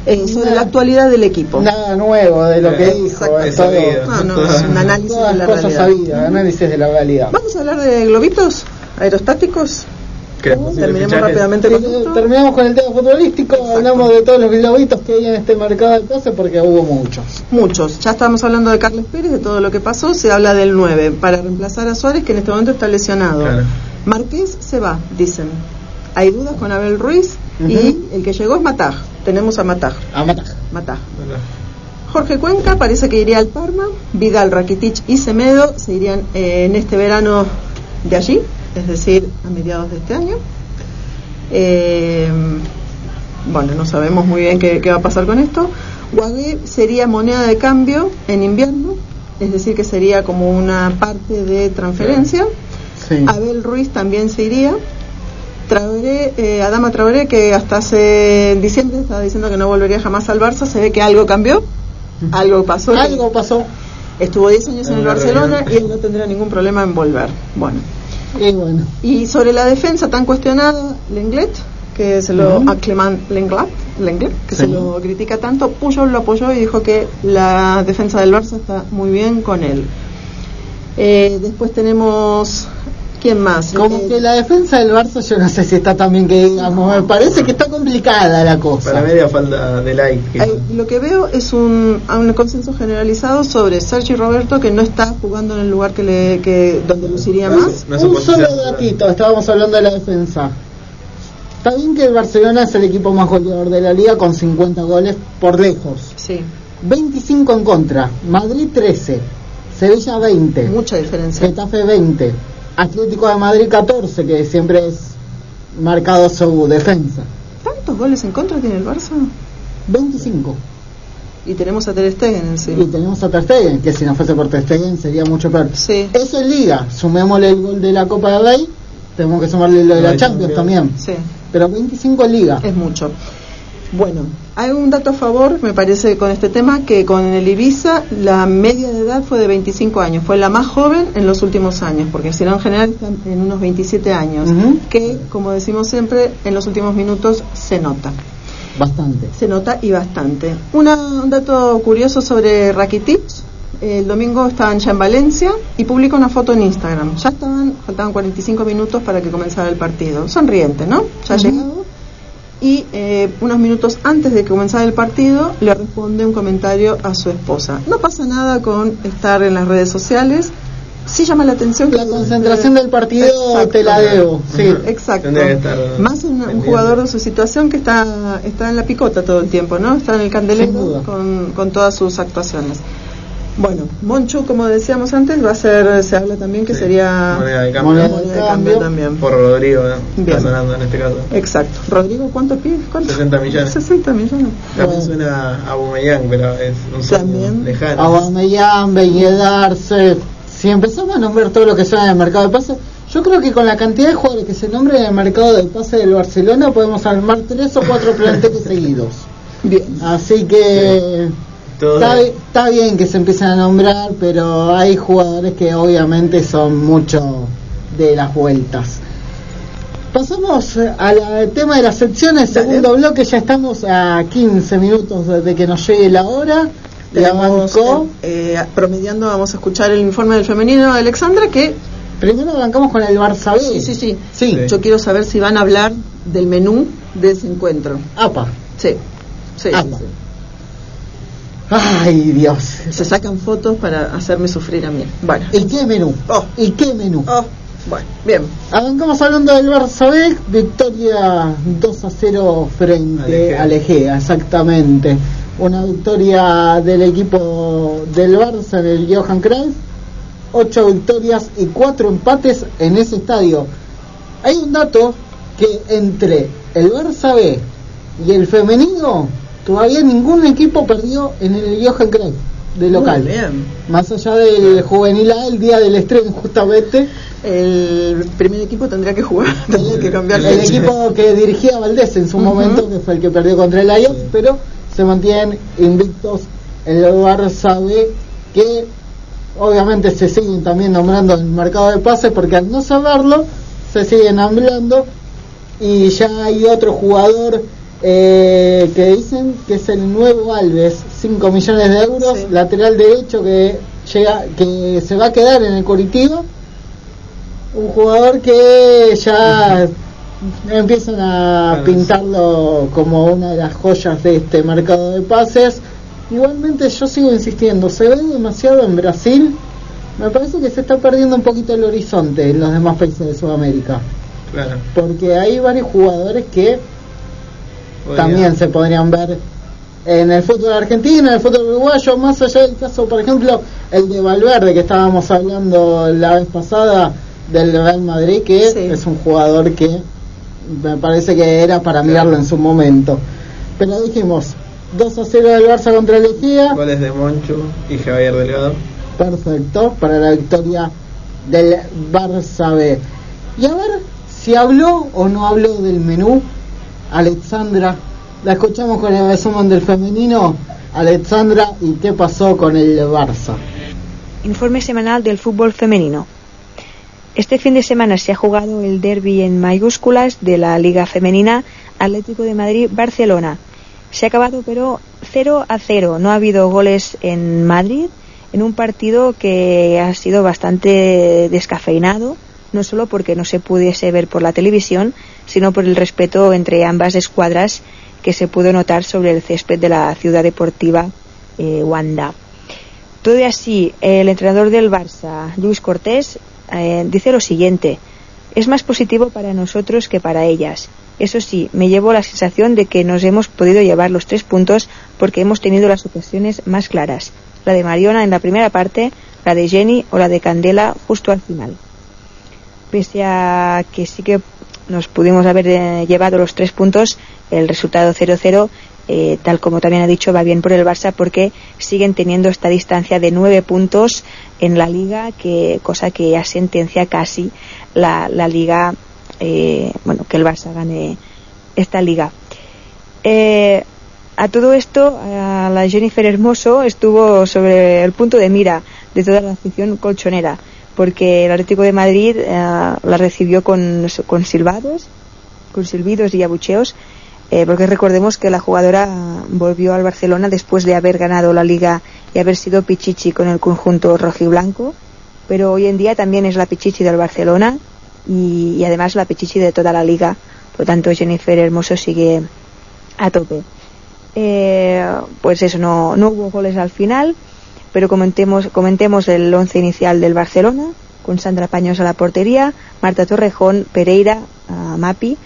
eh, sobre la actualidad del equipo. Nada nuevo de lo que dijo, es todo, no, es un análisis de la cosas realidad. Sabidas, análisis de la realidad. Vamos a hablar de globitos aerostáticos. Terminemos rápidamente con esto. Terminamos con el tema futbolístico, hablamos de todos los globitos que hay en este mercado de cosas porque hubo muchos. Muchos. Ya estamos hablando de Carlos Pérez, de todo lo que pasó. Se habla del 9 para reemplazar a Suárez, que en este momento está lesionado. Marqués se va, dicen. Hay dudas con Abel Ruiz y el que llegó es Mataj. Tenemos a Mataj. A Mataj. Mataj. Jorge Cuenca parece que iría al Parma. Vidal, Rakitic y Semedo se irían eh, en este verano de allí, es decir, a mediados de este año. Eh, bueno, no sabemos muy bien qué, va a pasar con esto. Guagué sería moneda de cambio en invierno, es decir, que sería como una parte de transferencia. Abel Ruiz también se iría. Traoré, eh, Adama Traoré, que hasta hace diciembre estaba diciendo que no volvería jamás al Barça, se ve que algo cambió, algo pasó. Algo pasó. Estuvo 10 años en el Barcelona y él no tendría ningún problema en volver. Bueno. Y bueno. Y sobre la defensa tan cuestionada, Lenglet, que se lo uh Lenglet, que se lo critica tanto, Puyol lo apoyó y dijo que la defensa del Barça está muy bien con él. Eh, después tenemos ¿Quién más? Como eh, que la defensa del Barça yo no sé si está también que digamos, me parece que está complicada la cosa. Para media falta de like. lo que veo es un, un consenso generalizado sobre Sergio Roberto que no está jugando en el lugar que le que donde luciría más. un solo datito, estábamos hablando de la defensa. Está bien que el Barcelona es el equipo más goleador de la liga con 50 goles por lejos. Sí. 25 en contra, Madrid 13, Sevilla 20. Mucha diferencia. Getafe 20. Atlético de Madrid 14, que siempre es marcado su defensa. ¿Cuántos goles en contra tiene el Barça? 25. Y tenemos a Ter Stegen encima. Y tenemos a Ter Stegen, que si no fuese por Ter Stegen sería mucho peor. Sí. Eso es Liga. Sumémosle el gol de la Copa de Rey. Tenemos que sumarle lo de la Champions también. Sí. Pero 25 en Liga. Es mucho. Bueno, hay un dato a favor, me parece, con este tema, que con el Ibiza la media de edad fue de 25 años. Fue la más joven en los últimos años, porque si no, en general están en unos 27 años. Que, como decimos siempre, en los últimos minutos se nota. Bastante. Se nota y bastante. Una- un dato curioso sobre Rakitic. El domingo estaban ya en Valencia y publica una foto en Instagram. Ya estaban, faltaban 45 minutos para que comenzara el partido. Sonriente, ¿no? Ya llegado. Y eh, unos minutos antes de que comenzara el partido, le responde un comentario a su esposa. No pasa nada con estar en las redes sociales. Sí llama la atención que La concentración del partido Exacto. te la debo. Sí. Exacto. Más un, un jugador de su situación que está, está en la picota todo el tiempo, ¿no? Está en el candelero con, con todas sus actuaciones. Bueno, Monchu, como decíamos antes, va a ser, se habla también que Sí. sería Moneda de cambio. Moneda moneda de cambio también. Por Rodrigo, ¿eh? Bien. está sonando en este caso. Exacto. Rodrigo, ¿cuánto pide? ¿Cuánto? 60 millones. 60 millones. También suena a Aubameyang, pero es un sueño También. lejano. Aubameyang, Darse. Si empezamos a nombrar todo lo que suena en el mercado de pases, yo creo que con la cantidad de jugadores que se nombren en el mercado de pases del Barcelona podemos armar tres o cuatro planteles seguidos. Bien. Así que Todo está, bien que se empiecen a nombrar, pero hay jugadores que obviamente son mucho de las vueltas. Pasamos al tema de las secciones, Dale. segundo bloque, ya estamos a 15 minutos de que nos llegue la hora. Tenemos, eh, eh, promediando, vamos a escuchar el informe del femenino de Alexandra, que Primero arrancamos con el Barça B. sí, sí, sí. Sí. Yo quiero saber si van a hablar del menú de ese encuentro. Apa. Sí. Sí. Apa. sí. Ay, Dios. Se sacan fotos para hacerme sufrir a mí. Bueno. ¿Y qué menú? Oh. ¿Y qué menú? Oh, bueno, bien. Arrancamos hablando del Barça B, victoria 2 a 0 frente Al al Egea, exactamente. Una victoria del equipo del Barça en el Johan Cruyff, 8 victorias y 4 empates en ese estadio. Hay un dato que entre el Barça B y el femenino, todavía ningún equipo perdió en el Johan Cruyff de local. Bien. Más allá del juvenil A, el día del estreno justamente, El primer equipo tendría que jugar, tendría que cambiar el fecha. equipo que dirigía Valdés en su momento, que fue el que perdió contra el Ajax, pero se mantienen invictos el Barça B, que obviamente se siguen también nombrando en el mercado de pases, porque al no saberlo, se siguen hablando, y ya hay otro jugador eh, que dicen que es el nuevo Alves, 5 millones de euros, Sí. lateral derecho que llega que se va a quedar en el Curitiba un jugador que ya empiezan a Claro, pintarlo como una de las joyas de este mercado de pases. Igualmente yo sigo insistiendo, se ve demasiado en Brasil, me parece que se está perdiendo un poquito el horizonte en los demás países de Sudamérica, Claro. porque hay varios jugadores que Podría- también se podrían ver en el fútbol argentino, en el fútbol uruguayo, más allá del caso, por ejemplo, el de Valverde que estábamos hablando la vez pasada del Real Madrid, que Sí. es un jugador que me parece que era para mirarlo en su momento. Pero dijimos, 2 a 0 del Barça contra el Ejea, Goles de Monchu y Javier Delgado. perfecto, para la victoria del Barça B. Y a ver si habló o no habló del menú Alexandra. La escuchamos con el resumen del femenino. Alexandra, ¿y qué pasó con el Barça? Informe semanal del fútbol femenino. Este fin de semana se ha jugado el derby en mayúsculas de la Liga Femenina Atlético de Madrid-Barcelona. Se ha acabado pero 0 a 0. No ha habido goles en Madrid en un partido que ha sido bastante descafeinado, no solo porque no se pudiese ver por la televisión, sino por el respeto entre ambas escuadras que se pudo notar sobre el césped de la ciudad deportiva eh, Wanda. Todo así, el entrenador del Barça, Luis Cortés, eh, dice lo siguiente: es más positivo para nosotros que para ellas. Eso sí, me llevo la sensación de que nos hemos podido llevar los tres puntos porque hemos tenido las ocasiones más claras. La de Mariona en la primera parte, la de Jenny o la de Candela justo al final. Pese a que sí que nos pudimos haber eh, llevado los tres puntos, el resultado 0-0, eh, tal como también ha dicho, va bien por el Barça porque siguen teniendo esta distancia de nueve puntos en la liga, que cosa que ya sentencia casi la, la liga, eh, bueno, que el Barça gane esta liga. a todo esto, a la Jennifer Hermoso estuvo sobre el punto de mira de toda la afición colchonera porque el Atlético de Madrid eh, la recibió con, con silbados, con silbidos y abucheos, eh, porque recordemos que la jugadora volvió al Barcelona después de haber ganado la liga y haber sido pichichi con el conjunto rojiblanco, pero hoy en día también es la pichichi del Barcelona y, además la pichichi de toda la liga, por lo tanto Jennifer Hermoso sigue a tope. Eh, pues eso, no, no hubo goles al final pero comentemos, comentemos el once inicial del Barcelona, con Sandra Paños a la portería, Marta Torrejón, Pereira, Mapi,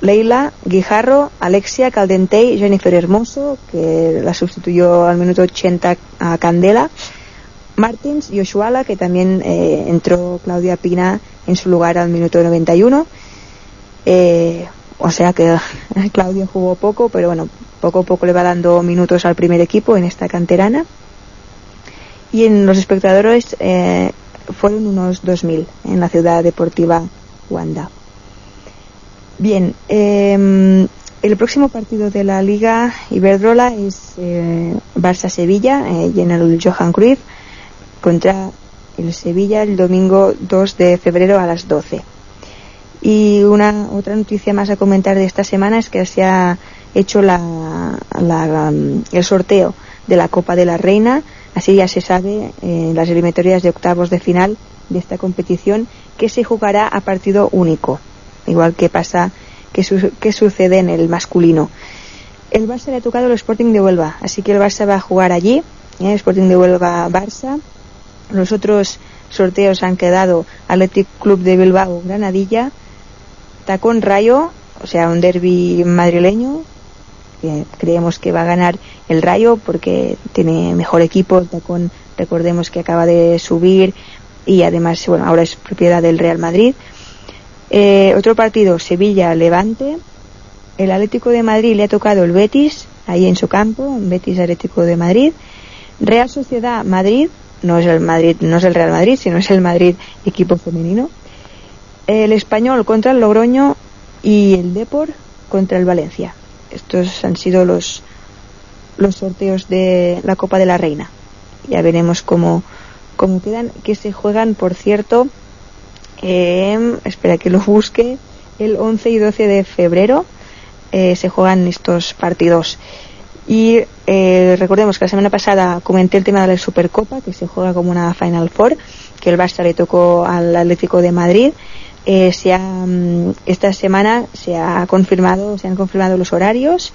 Leila, Guijarro, Alexia, Caldentey, Jennifer Hermoso, que la sustituyó al minuto 80 a Candela, Martins y Oshuala, que también eh, entró Claudia Pina en su lugar al minuto 91. Eh, o sea que Claudia jugó poco, pero bueno, poco a poco le va dando minutos al primer equipo en esta canterana y en los espectadores eh, fueron unos 2.000 en la ciudad deportiva Wanda. Bien, em, el próximo partido de la Liga Iberdrola es eh, Barça-Sevilla eh, y en el Johan Cruyff contra el Sevilla el domingo 2 de febrero a las 12. Y una otra noticia más a comentar de esta semana es que se ha hecho la, el sorteo de la Copa de la Reina Así ya se sabe en las eliminatorias de octavos de final de esta competición que se jugará a partido único, igual que pasa que, sucede en el masculino. El Barça le ha tocado el Sporting de Huelva, así que el Barça va a jugar allí, ¿eh? Sporting de Huelva Barça. Los otros sorteos han quedado Athletic Club de Bilbao Granadilla, Tacón Rayo, o sea, un derby madrileño, creemos que va a ganar el Rayo porque tiene mejor equipo. Tacón, recordemos que acaba de subir y además, bueno, ahora es propiedad del Real Madrid. Eh, otro partido, Sevilla-Levante. El Atlético de Madrid le ha tocado el Betis, ahí en su campo, Betis Atlético de Madrid. Real Sociedad Madrid, no es el Madrid, no es el Real Madrid, sino es el Madrid equipo femenino. El Español contra el Logroño y el Depor contra el Valencia. Estos han sido los, los sorteos de la Copa de la Reina. Ya veremos cómo, cómo quedan, que se juegan, por cierto, espera que lo busque, el 11 y 12 de febrero eh, se juegan estos partidos. Y eh, recordemos que la semana pasada comenté el tema de la Supercopa, que se juega como una Final Four, que el Barça le tocó al Atlético de Madrid eh, se ha, mm, esta semana se ha confirmado, se han confirmado los horarios,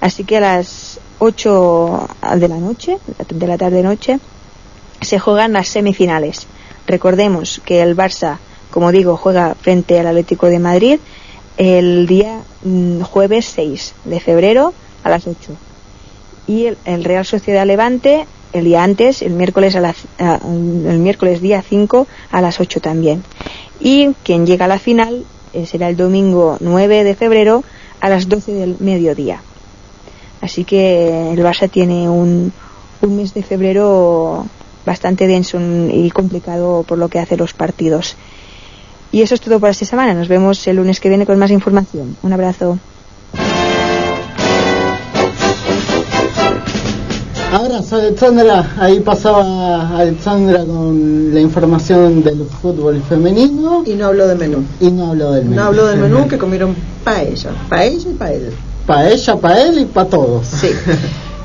así que a las 8 de la noche, de la tarde noche, se juegan las semifinales. Recordemos que el Barça, como digo, juega frente al Atlético de Madrid el día mm, jueves 6 de febrero a las 8. Y el, Real Sociedad Levante el día antes, el miércoles, a el miércoles día 5 a las 8 también y quien llega a la final eh, será el domingo 9 de febrero a las 12 del mediodía. Así que el Barça tiene un, mes de febrero bastante denso y complicado por lo que hace los partidos. Y eso es todo por esta semana. Nos vemos el lunes que viene con más información. Un abrazo. Ahora, Alexandra, ahí pasaba Alexandra con la información del fútbol femenino. Y no habló de menú. Y no habló del menú. No habló del menú que comieron paella. Paella y paella. Paella, paella y para todos. Sí.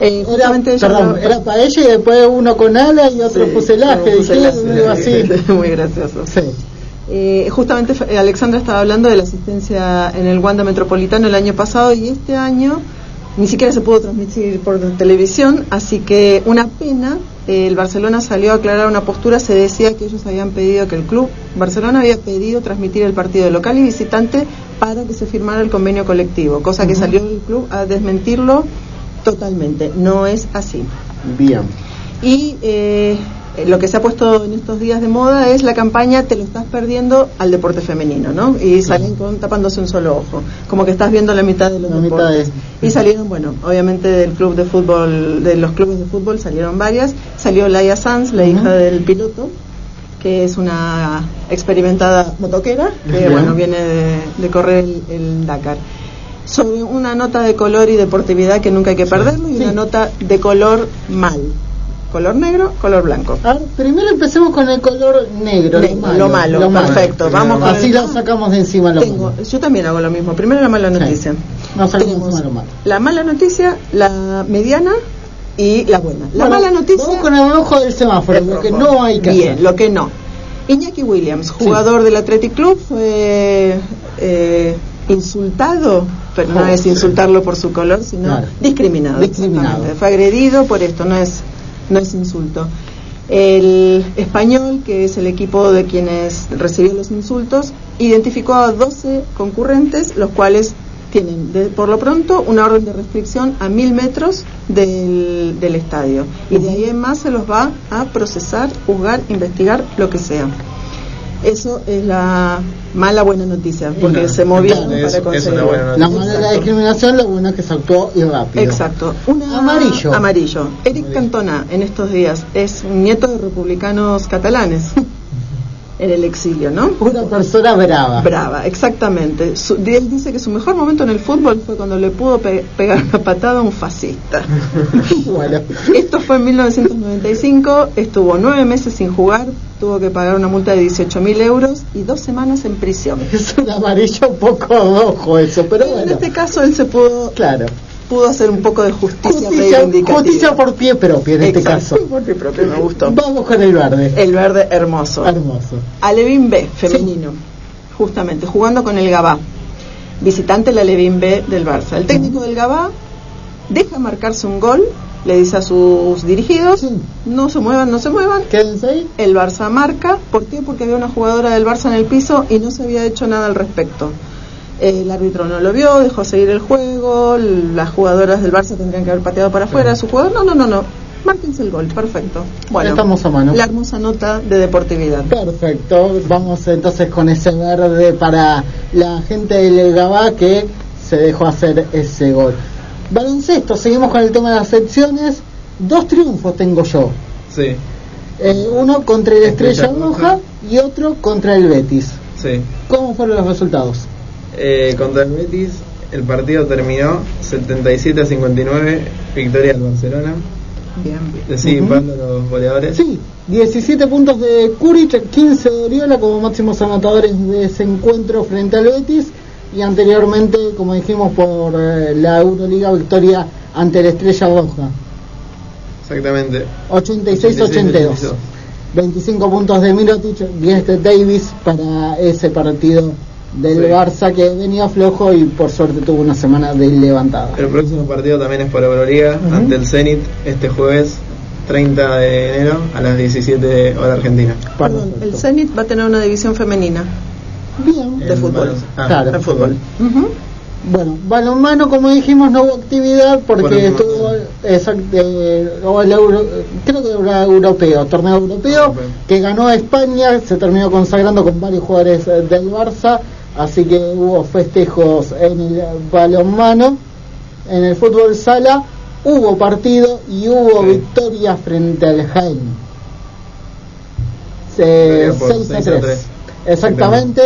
Eh, era, perdón, era paella y después uno con ala y otro fuselaje. fuselaje así. Muy gracioso. Sí. Eh, justamente Alexandra estaba hablando de la asistencia en el Wanda Metropolitano el año pasado y este año ni siquiera se pudo transmitir por televisión, así que una pena. El Barcelona salió a aclarar una postura, se decía que ellos habían pedido que el club Barcelona había pedido transmitir el partido de local y visitante para que se firmara el convenio colectivo, cosa que salió el club a desmentirlo totalmente. No es así. Bien. Y eh, eh, lo que se ha puesto en estos días de moda es la campaña te lo estás perdiendo al deporte femenino, ¿no? Y salen con tapándose un solo ojo, como que estás viendo la mitad de los deportes. Y salieron, bueno, obviamente del club de fútbol, de los clubes de fútbol salieron varias. Salió Laia Sanz, la hija del piloto, que es una experimentada motoquera, que bueno, viene de, correr el, Dakar. Sobre una nota de color y deportividad que nunca hay que perderlo y una nota de color mal color negro, color blanco. primero empecemos con el color negro, lo, malo, perfecto. Vamos con Así lo sacamos de encima lo malo. Yo también hago lo mismo. Primero la mala noticia. La mala noticia, la mediana y la buena. La mala noticia. Vamos con el ojo del semáforo, lo que no hay que Bien, lo que no. Iñaki Williams, jugador del Athletic Club, fue eh, insultado, pero no es insultarlo por su color, sino discriminado. Discriminado. Fue agredido por esto, no es no es insulto. El español, que es el equipo de quienes recibió los insultos, identificó a 12 concurrentes, los cuales tienen, por lo pronto, una orden de restricción a mil metros del, del estadio. Y de ahí en más se los va a procesar, juzgar, investigar, lo que sea. Eso es la mala buena noticia, porque se movieron para conseguir. La mala la discriminación, lo bueno es que se actuó y rápido. Exacto. amarillo. Amarillo. Eric Cantona, en estos días, es un nieto de republicanos catalanes. en el exilio, ¿no? Una persona brava. Brava, exactamente. él dice que su mejor momento en el fútbol fue cuando le pudo pegar una patada a un fascista. bueno. Esto fue en 1995, estuvo nueve meses sin jugar, tuvo que pagar una multa de 18 mil euros y dos semanas en prisión. Es un amarillo un poco rojo eso, pero bueno. En este caso él se pudo claro pudo hacer un poco de justicia, justicia Justicia por pie propio en este caso. Por pie propio, me gustó. Vamos con el verde. El verde hermoso. Hermoso. Alevín B, femenino. Justamente, jugando con el Gabá. Visitante la Alevín B del Barça. El técnico del Gabá deja marcarse un gol, le dice a sus dirigidos, no se muevan, no se muevan. Quédense ahí. El Barça marca. ¿Por qué? Porque había una jugadora del Barça en el piso y no se había hecho nada al respecto el árbitro no lo vio, dejó seguir el juego, las jugadoras del Barça tendrían que haber pateado para afuera, su jugador, no, no, no, no, márquense el gol, perfecto. Bueno, estamos a mano. La hermosa nota de deportividad. Perfecto, vamos entonces con ese verde para la gente del Gabá que se dejó hacer ese gol. Baloncesto, seguimos con el tema de las secciones. Dos triunfos tengo yo. Sí. Eh, uno contra el Estrella, Roja y otro contra el Betis. Sí. ¿Cómo fueron los resultados? Eh, contra el Betis, el partido terminó 77 a 59, victoria del Barcelona. Bien, bien. siguen los goleadores? Sí, 17 puntos de Kuric, 15 de Oriola como máximos anotadores de ese encuentro frente al Betis. Y anteriormente, como dijimos, por eh, la Euroliga, victoria ante la Estrella Roja. Exactamente. 86-82. 25 puntos de Mirotic, 10 de Davis para ese partido del Barça que venía flojo y por suerte tuvo una semana de levantada. El próximo partido también es por Euroliga ante el Zenit este jueves 30 de enero a las 17 hora argentina. Perdón, el Zenit va a tener una división femenina. Bien. De fútbol. Ah, claro. De fútbol. Bueno, balonmano, como dijimos, no hubo actividad porque estuvo eh, creo que era europeo, torneo europeo, que ganó España, se terminó consagrando con varios jugadores eh, del Barça así que hubo festejos en el balonmano, en el fútbol sala, hubo partido y hubo victoria frente al Jaén. 6 a 3. Exactamente.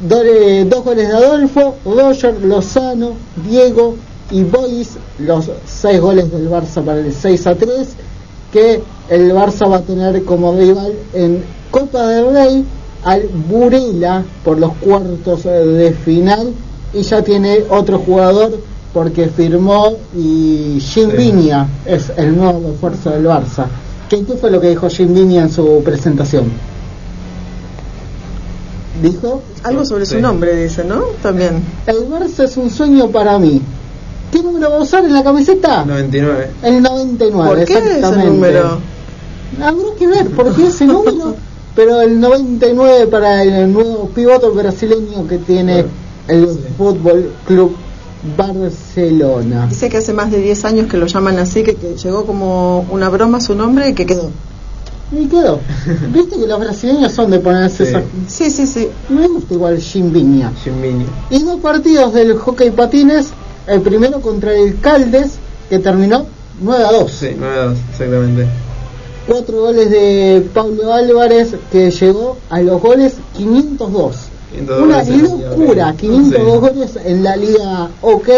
dos goles de Adolfo, Roger, Lozano, Diego y Bois, los seis goles del Barça para el 6 a 3, que el Barça va a tener como rival en Copa del Rey al Burela por los cuartos de final y ya tiene otro jugador porque firmó y Jim Viña es el nuevo refuerzo del Barça. ¿Qué, fue lo que dijo Jim Viña en su presentación? Dijo algo sobre su nombre, dice, ¿no? También. El Barça es un sueño para mí. ¿Qué número va a usar en la camiseta? 99. El 99, ¿Por qué exactamente. ese número? Habrá que ver por qué ese número pero el 99 para el nuevo pivote brasileño que tiene el Fútbol Club Barcelona. Dice que hace más de 10 años que lo llaman así, que, llegó como una broma su nombre y que quedó. Y quedó. Viste que los brasileños son de ponerse Sí. esa... Sí, sí, sí. Me gusta igual Jim Viña. Jimmy. Y dos partidos del hockey patines. El primero contra el Caldes, que terminó 9 a 2. Sí, 9-2, exactamente. Cuatro goles de Pablo Álvarez, que llegó a los goles 502. 502 Una locura, OK. 502 Sí. goles en la Liga OK,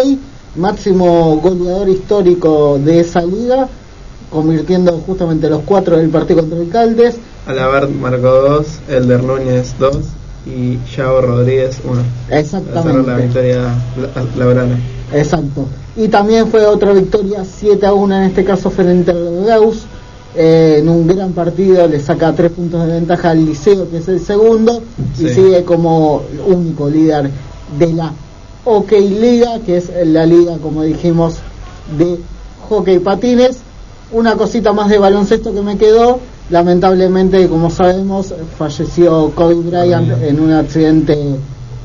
máximo goleador histórico de esa liga, convirtiendo justamente los cuatro del partido contra el Caldes. Alabart marcó 2, Elder Núñez 2 y Yao Rodríguez 1. Exactamente. la victoria la- labrana. Exacto. Y también fue otra victoria 7 a 1, en este caso frente al Reus. Eh, en un gran partido le saca tres puntos de ventaja al Liceo, que es el segundo, y sigue como único líder de la OK Liga, que es la liga, como dijimos, de hockey patines. Una cosita más de baloncesto que me quedó. Lamentablemente, como sabemos, falleció Kobe Bryant en un accidente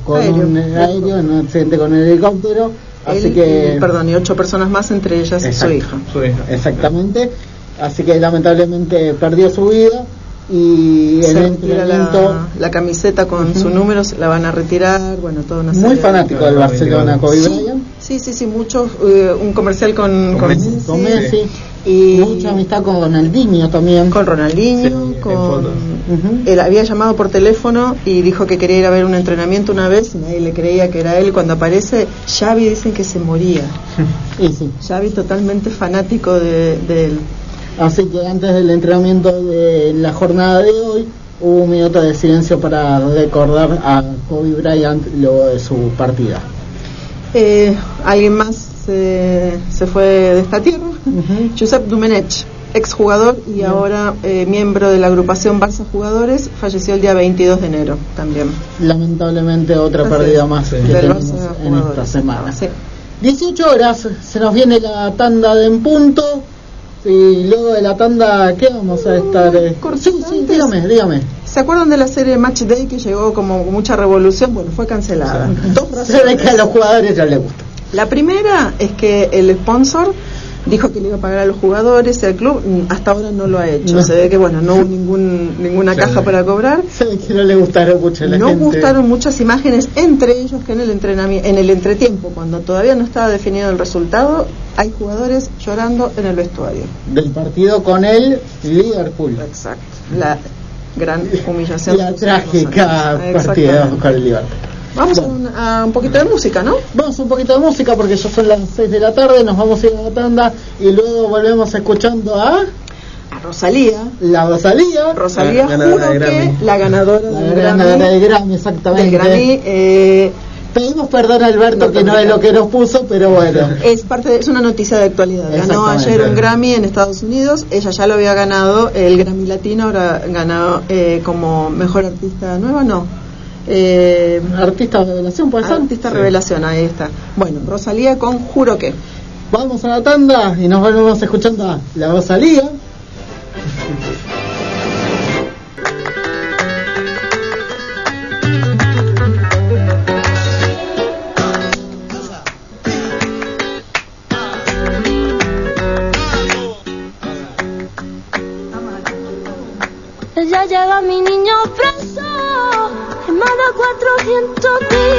con Aéreo. un aéreo, en un accidente con el helicóptero. Así Él que, perdón, y ocho personas más, entre ellas su Exacto. hija. Su hija. exactamente. Así que lamentablemente perdió su vida y en Se el retira entrenamiento la, la camiseta con Ujú. su número, se la van a retirar, bueno, toda una muy fanático del Barcelona, Kobe Sí, Bryant. sí, sí, sí, muchos, eh, un comercial con, Con con Messi. Messi, Con Messi. y Mucha amistad con Ronaldinho también. con Ronaldinho, Sí, con... Ujú. Él había llamado por teléfono y dijo que quería ir a ver un entrenamiento una vez y nadie le creía que era él. Cuando aparece, Xavi dicen que se moría. Y sí. Xavi totalmente fanático de, de él. Así que antes del entrenamiento de la jornada de hoy hubo un minuto de silencio para recordar a Kobe Bryant luego de su partida. Eh, ¿Alguien más se, se fue de esta tierra? Ujú. Josep Dumenech, exjugador y ahora eh, miembro de la agrupación Barça Jugadores, falleció el día 22 de enero también. Lamentablemente otra pérdida más que Del tenemos en esta semana. Sí. 18 horas, se nos viene la tanda de en punto y luego de la tanda, ¿qué vamos a estar? eh? Sí, sí, dígame, dígame. ¿Se acuerdan de la serie Match Day que llegó como mucha revolución? Bueno, fue cancelada. Dos Se ve que a razones. los jugadores ya les gusta. La primera es que el sponsor dijo que le iba a pagar a los jugadores y al club mm, hasta ahora no lo ha hecho. No. Se ve que bueno, no hubo ningún, ninguna Sí. caja para cobrar. Se ve que no le gustaron mucho a la no gente. gustaron muchas imágenes, entre ellos que en el entrenamiento, en el entretiempo, cuando todavía no estaba definido el resultado, hay jugadores llorando en el vestuario. Del partido con el Liverpool. Exacto. La gran humillación. La trágica partida con el Liverpool. Vamos a un, a un poquito de música, ¿no? Vamos un poquito de música porque ya son las 6 de la tarde, nos vamos a ir a la tanda y luego volvemos escuchando a A Rosalía. la Rosalía, Rosalía, La ganadora juro que Grammy. la ganadora la del ganadora Grammy, del Grammy, exactamente. del Grammy, eh, Pedimos perdón a Alberto que no es lo que nos puso, pero bueno. es parte de- es una noticia de actualidad. Ganó ayer un Grammy en Estados Unidos. Ella ya lo había ganado el Grammy Latino, ahora ganó eh, como mejor artista nueva, no. Eh, Artista revelación, puede ser. artista Sí. revelación, ahí está. Bueno, Rosalía con Juro que. Vamos a la tanda y nos volvemos escuchando a la Rosalía. Ya llega mi de 400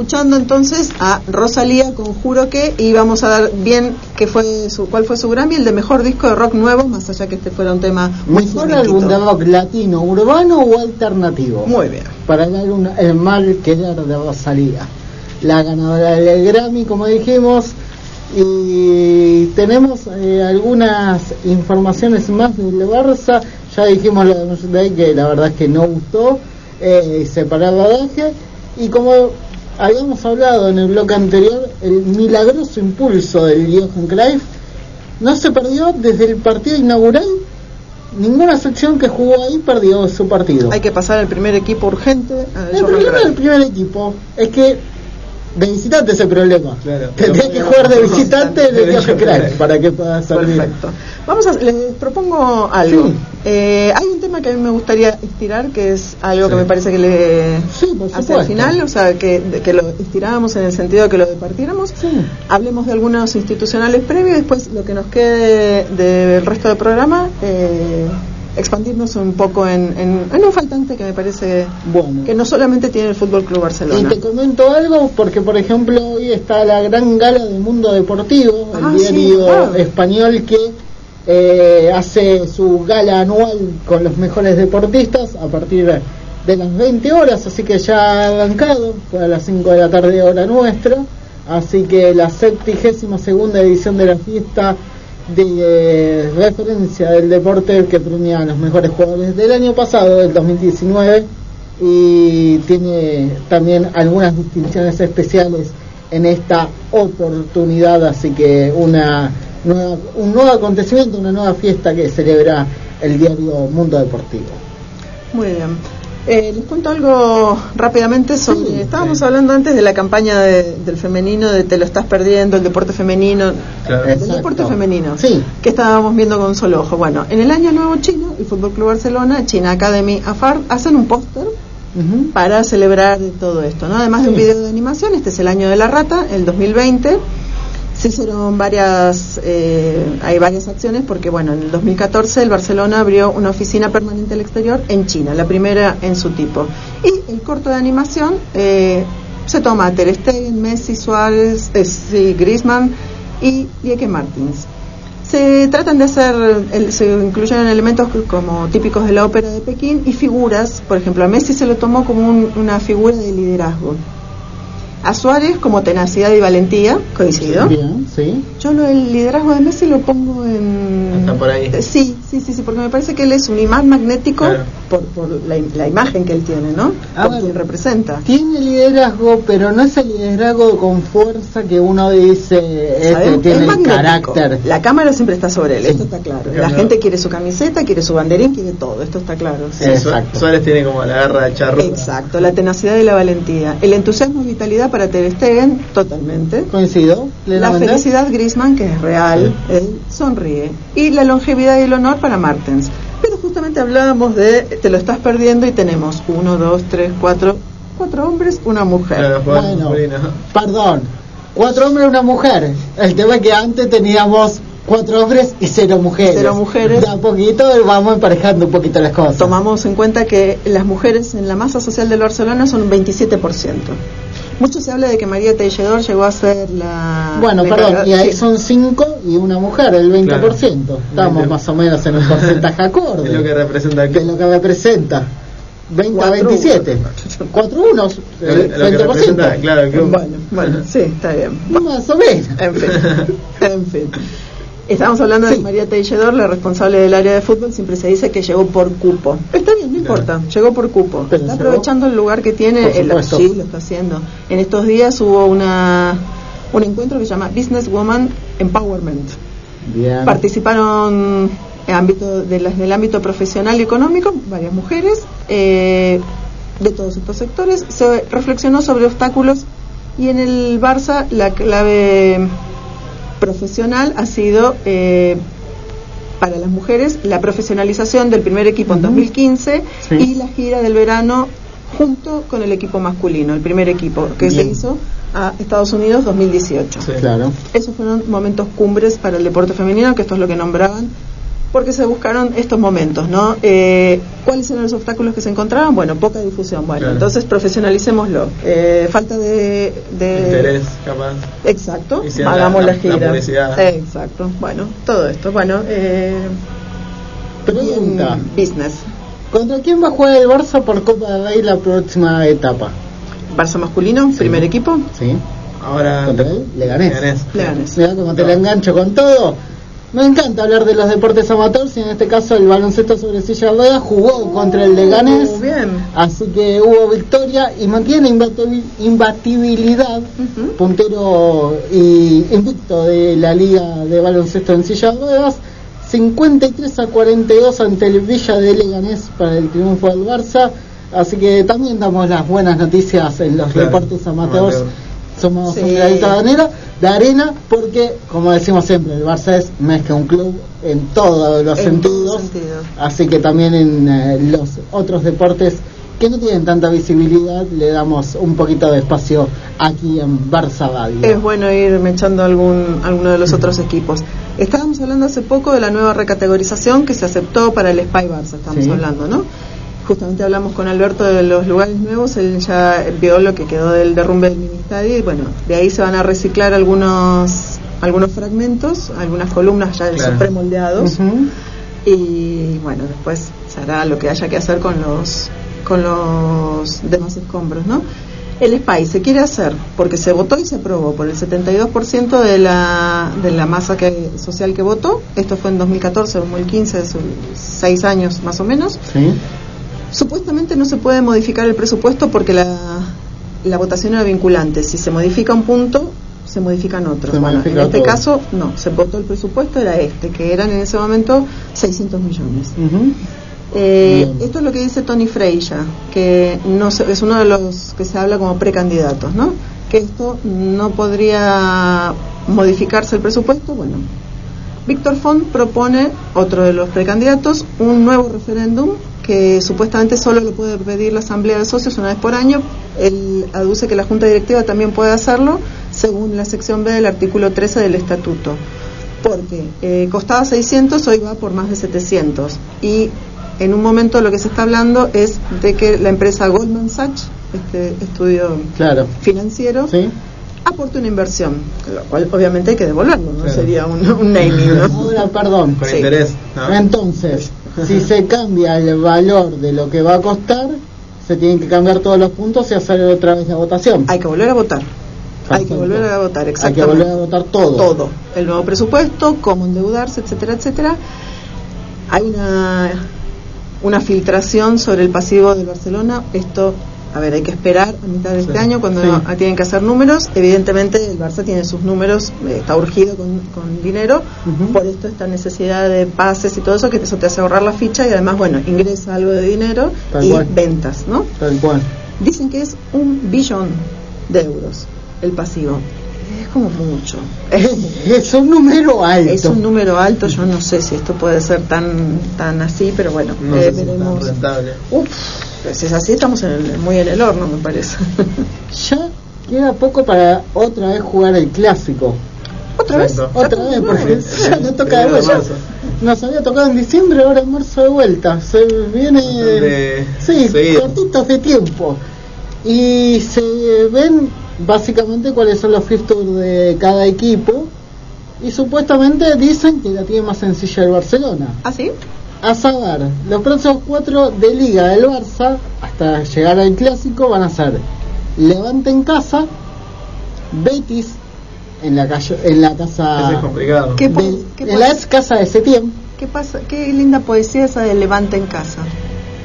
escuchando entonces a Rosalía con Juro que y vamos a dar bien qué fue su, cuál fue su Grammy, el de mejor disco de rock nuevo, más allá que este fuera un tema muy ¿Mejor álbum de rock latino, urbano o alternativo? Muy bien. Para el álbum El mal querer de Rosalía. La ganadora del Grammy, como dijimos. Y tenemos eh, algunas informaciones más del Barça. Ya dijimos lo de que la verdad es que no gustó. Eh, separar rodaje. Y como habíamos hablado en el bloque anterior, el milagroso impulso del Johan Cruyff no se perdió desde el partido inaugural. Ninguna sección que jugó ahí perdió su partido. Hay que pasar al primer equipo urgente. El Johan problema Cruyff. del primer equipo es que de visitante es el problema. Claro. Tendría que jugar de visitante en el crack. Para que pueda servir. Perfecto. Vamos a, les propongo algo. Sí. Eh, hay un tema que a mí me gustaría estirar, que es algo que me parece que le Sí, hacia el final, o sea, que, de- que lo estirábamos en el sentido de que lo departiéramos. Sí. Hablemos de algunos institucionales previos, después lo que nos quede del resto del programa, eh, expandirnos un poco en, en, en un faltante que me parece Bueno. que no solamente tiene el Fútbol Club Y Barcelona. te comento algo porque, por ejemplo, hoy está la gran gala del mundo deportivo, el Ah, sí, diario claro. español que eh, hace su gala anual con los mejores deportistas a partir de las 20 horas, así que ya ha arrancado, a las 5 de la tarde hora nuestra, así que la septigésima segunda edición de la fiesta de eh, referencia del deporte que premia a los mejores jugadores del año pasado, del 2019, y tiene también algunas distinciones especiales en esta oportunidad, así que una nueva, un nuevo acontecimiento, una nueva fiesta que celebra el diario Mundo Deportivo. Muy bien. Eh, les cuento algo rápidamente sobre. Sí, estábamos sí. hablando antes de la campaña de- del femenino, de te lo estás perdiendo, el deporte femenino. Claro. Exacto. deporte femenino. Sí. Que estábamos viendo con un solo ojo. Bueno, en el año nuevo chino, el Fútbol Club Barcelona, China Academy AFAR, hacen un póster Ujú. para celebrar todo esto, ¿no? Además de un video de animación, este es el año de la rata, el 2020. Se hicieron varias, eh, hay varias acciones porque, bueno, en el 2014 el Barcelona abrió una oficina permanente al exterior en China, la primera en su tipo. Y el corto de animación eh, se toma a Ter Stegen, Messi, Suárez, eh, sí, Griezmann y Lieke Martins. Se tratan de hacer, el- se incluyeron elementos como típicos de la ópera de Pekín y figuras, por ejemplo, a Messi se lo tomó como un- una figura de liderazgo. A Suárez como tenacidad y valentía, coincido. Bien, sí. Yo lo, el liderazgo de Messi lo pongo en... Está por ahí. Sí, sí, sí, sí, porque me parece que él es un imán magnético Claro. por, por la, la imagen que él tiene, ¿no? A por quien representa. Tiene liderazgo, pero no es el liderazgo con fuerza que uno dice, este tiene Es el carácter. La cámara siempre está sobre él, Sí. esto está claro. La gente quiere su camiseta, quiere su banderín, quiere todo, esto está claro. sí. Exacto. Suárez tiene como la garra de charro. Exacto, la tenacidad y la valentía. El entusiasmo y vitalidad para Ter Stegen, totalmente. Coincido. La felicidad Griezmann, que es real, él sonríe. Y la longevidad y el honor para Martens. Pero justamente hablábamos de te lo estás perdiendo y tenemos uno, dos, tres, cuatro, cuatro hombres, una mujer. Bueno, perdón. Cuatro hombres y una mujer. El tema es que antes teníamos cuatro hombres y cero mujeres. Cero mujeres. De a poquito vamos emparejando un poquito las cosas. Tomamos en cuenta que las mujeres en la masa social del Barcelona son un 27%. Mucho se habla de que María Tejedor llegó a ser la... Bueno, perdón, y ahí sí. son cinco y una mujer, el 20%. Claro. Estamos 20. más o menos en el porcentaje acorde. Es lo que representa que es lo que representa. 20 a Cuatro 27. 4 unos, el lo que representa, 20%. claro, que un- Bueno, bueno, sí, está bien. Más o menos. En fin, en fin. Estamos hablando de Sí. María Tejedor, la responsable del área de fútbol, siempre se dice que llegó por cupo. Está bien, no importa, llegó por cupo. Pero está llegó- aprovechando el lugar que tiene, Por el- supuesto. sí, lo está haciendo. En estos días hubo una un encuentro que se llama Business Woman Empowerment. Bien. Participaron en ámbito de las del ámbito profesional y económico varias mujeres eh, de todos estos sectores. Se reflexionó sobre obstáculos y en el Barça la clave profesional ha sido eh, para las mujeres la profesionalización del primer equipo en Ujú. 2015 Sí. y la gira del verano junto con el equipo masculino, el primer equipo que se hizo a Estados Unidos 2018. Sí. Claro. Esos fueron momentos cumbres para el deporte femenino, que esto es lo que nombraban, porque se buscaron estos momentos, ¿no? Eh, ¿Cuáles eran los obstáculos que se encontraban? Bueno, poca difusión. Bueno, Claro. entonces profesionalicémoslo. Eh, falta de, de- interés, capaz. Exacto, la- hagamos la, la- la gira. publicidad. Exacto, bueno, todo esto. Bueno, eh, Pregunta. business. ¿Contra quién va a jugar el Barça por Copa del Rey la próxima etapa? Barça masculino, primer equipo. ¿Sí? Ahora. ¿Contra él? Leganés. Leganés. Leganés. Mira cómo te la engancho con todo. Me encanta hablar de los deportes amateurs y en este caso el baloncesto sobre silla de ruedas jugó contra el Leganés. Uh, bien. Así que hubo victoria y mantiene imbatibil- imbatibilidad, puntero y invicto de la liga de baloncesto en silla de ruedas. 53 a 42 ante el Villa de Leganés para el triunfo del Barça. Así que también damos las buenas noticias en los Claro, deportes amateurs. amateur. Somos Sí. un granito de arena, de arena porque, como decimos siempre, el Barça es más que un club en todos los En sentidos. Así que también en eh, los otros deportes que no tienen tanta visibilidad le damos un poquito de espacio aquí en Barça Radio. Es bueno ir echando algún, alguno de los otros equipos. Estábamos hablando hace poco de la nueva recategorización que se aceptó para el Spy Barça, estamos Sí. hablando, ¿no? Justamente hablamos con Alberto de los lugares nuevos, él ya vio lo que quedó del derrumbe del mini estadio y bueno, de ahí se van a reciclar algunos algunos fragmentos, algunas columnas ya Claro. premoldeados Ujú. y bueno, después se hará lo que haya que hacer con los con los demás escombros, ¿no? El SPY se quiere hacer porque se votó y se aprobó por el 72% de la, de la masa que, social que votó. Esto fue en 2014, 2015, hace seis años más o menos. Sí. Supuestamente no se puede modificar el presupuesto porque la, la votación era vinculante. Si se modifica un punto, se modifican otros. Se bueno, en este todo. caso, no. Se votó el presupuesto, era este, que eran en ese momento 600 millones. Eh, esto es lo que dice Tony Freya, que no se- es uno de los que se habla como precandidatos, ¿no? Que esto no podría modificarse el presupuesto. Bueno, Víctor Font propone, otro de los precandidatos, un nuevo referéndum que supuestamente solo lo puede pedir la Asamblea de Socios una vez por año. Él aduce que la Junta Directiva también puede hacerlo, según la sección B del artículo 13 del Estatuto. Porque eh, costaba 600, hoy va por más de 700. Y en un momento lo que se está hablando es de que la empresa Goldman Sachs, este estudio Claro. financiero, Sí. aporte una inversión, lo cual obviamente hay que devolverlo, no Claro. sería un, un naming, ¿no? Ahora, perdón. Con Sí. interés. ¿no? Entonces, si se cambia el valor de lo que va a costar, se tienen que cambiar todos los puntos y hacer otra vez la votación. Hay que volver a votar. Hay que volver a votar, Hay que exactamente. volver a votar todo. Todo. El nuevo presupuesto, cómo endeudarse, etcétera, etcétera. Hay una, una filtración sobre el pasivo del Barcelona. Esto, a ver, hay que esperar a mitad de este año cuando Sí. ah, tienen que hacer números. Evidentemente el Barça tiene sus números, eh, está urgido con, con dinero. Por esto esta necesidad de pases y todo eso, que eso te hace ahorrar la ficha y además, bueno, ingresa algo de dinero Tal y cual. ventas, ¿no? Tal cual. Dicen que es un billón de euros el pasivo. Es como mucho. Es, Es un número alto. es un número alto. Yo no sé si esto puede ser tan tan así, pero bueno, No eh, sé si es tan veremos. rentable. Uf, pues si es así, estamos en el- muy en el horno, me parece. Ya queda poco para otra vez jugar el clásico. ¿Otra vez? Exacto. Otra vez, porque ya no toca de de marzo. Nos había tocado en diciembre, ahora en marzo de vuelta. Se viene. Bastante Sí, seguido. cortitos de tiempo. Y se ven básicamente cuáles son los fixtures de cada equipo. Y supuestamente dicen que la tiene más sencilla el Barcelona. ¿Ah, sí? A saber, los próximos cuatro de Liga del Barça, hasta llegar al clásico, van a ser Levante en casa, Betis en la, calle, en la casa. Ese es complicado. ¿Qué po- del- qué en la ex casa de Setién, ¿Qué pasa? Qué linda poesía esa de Levante en casa.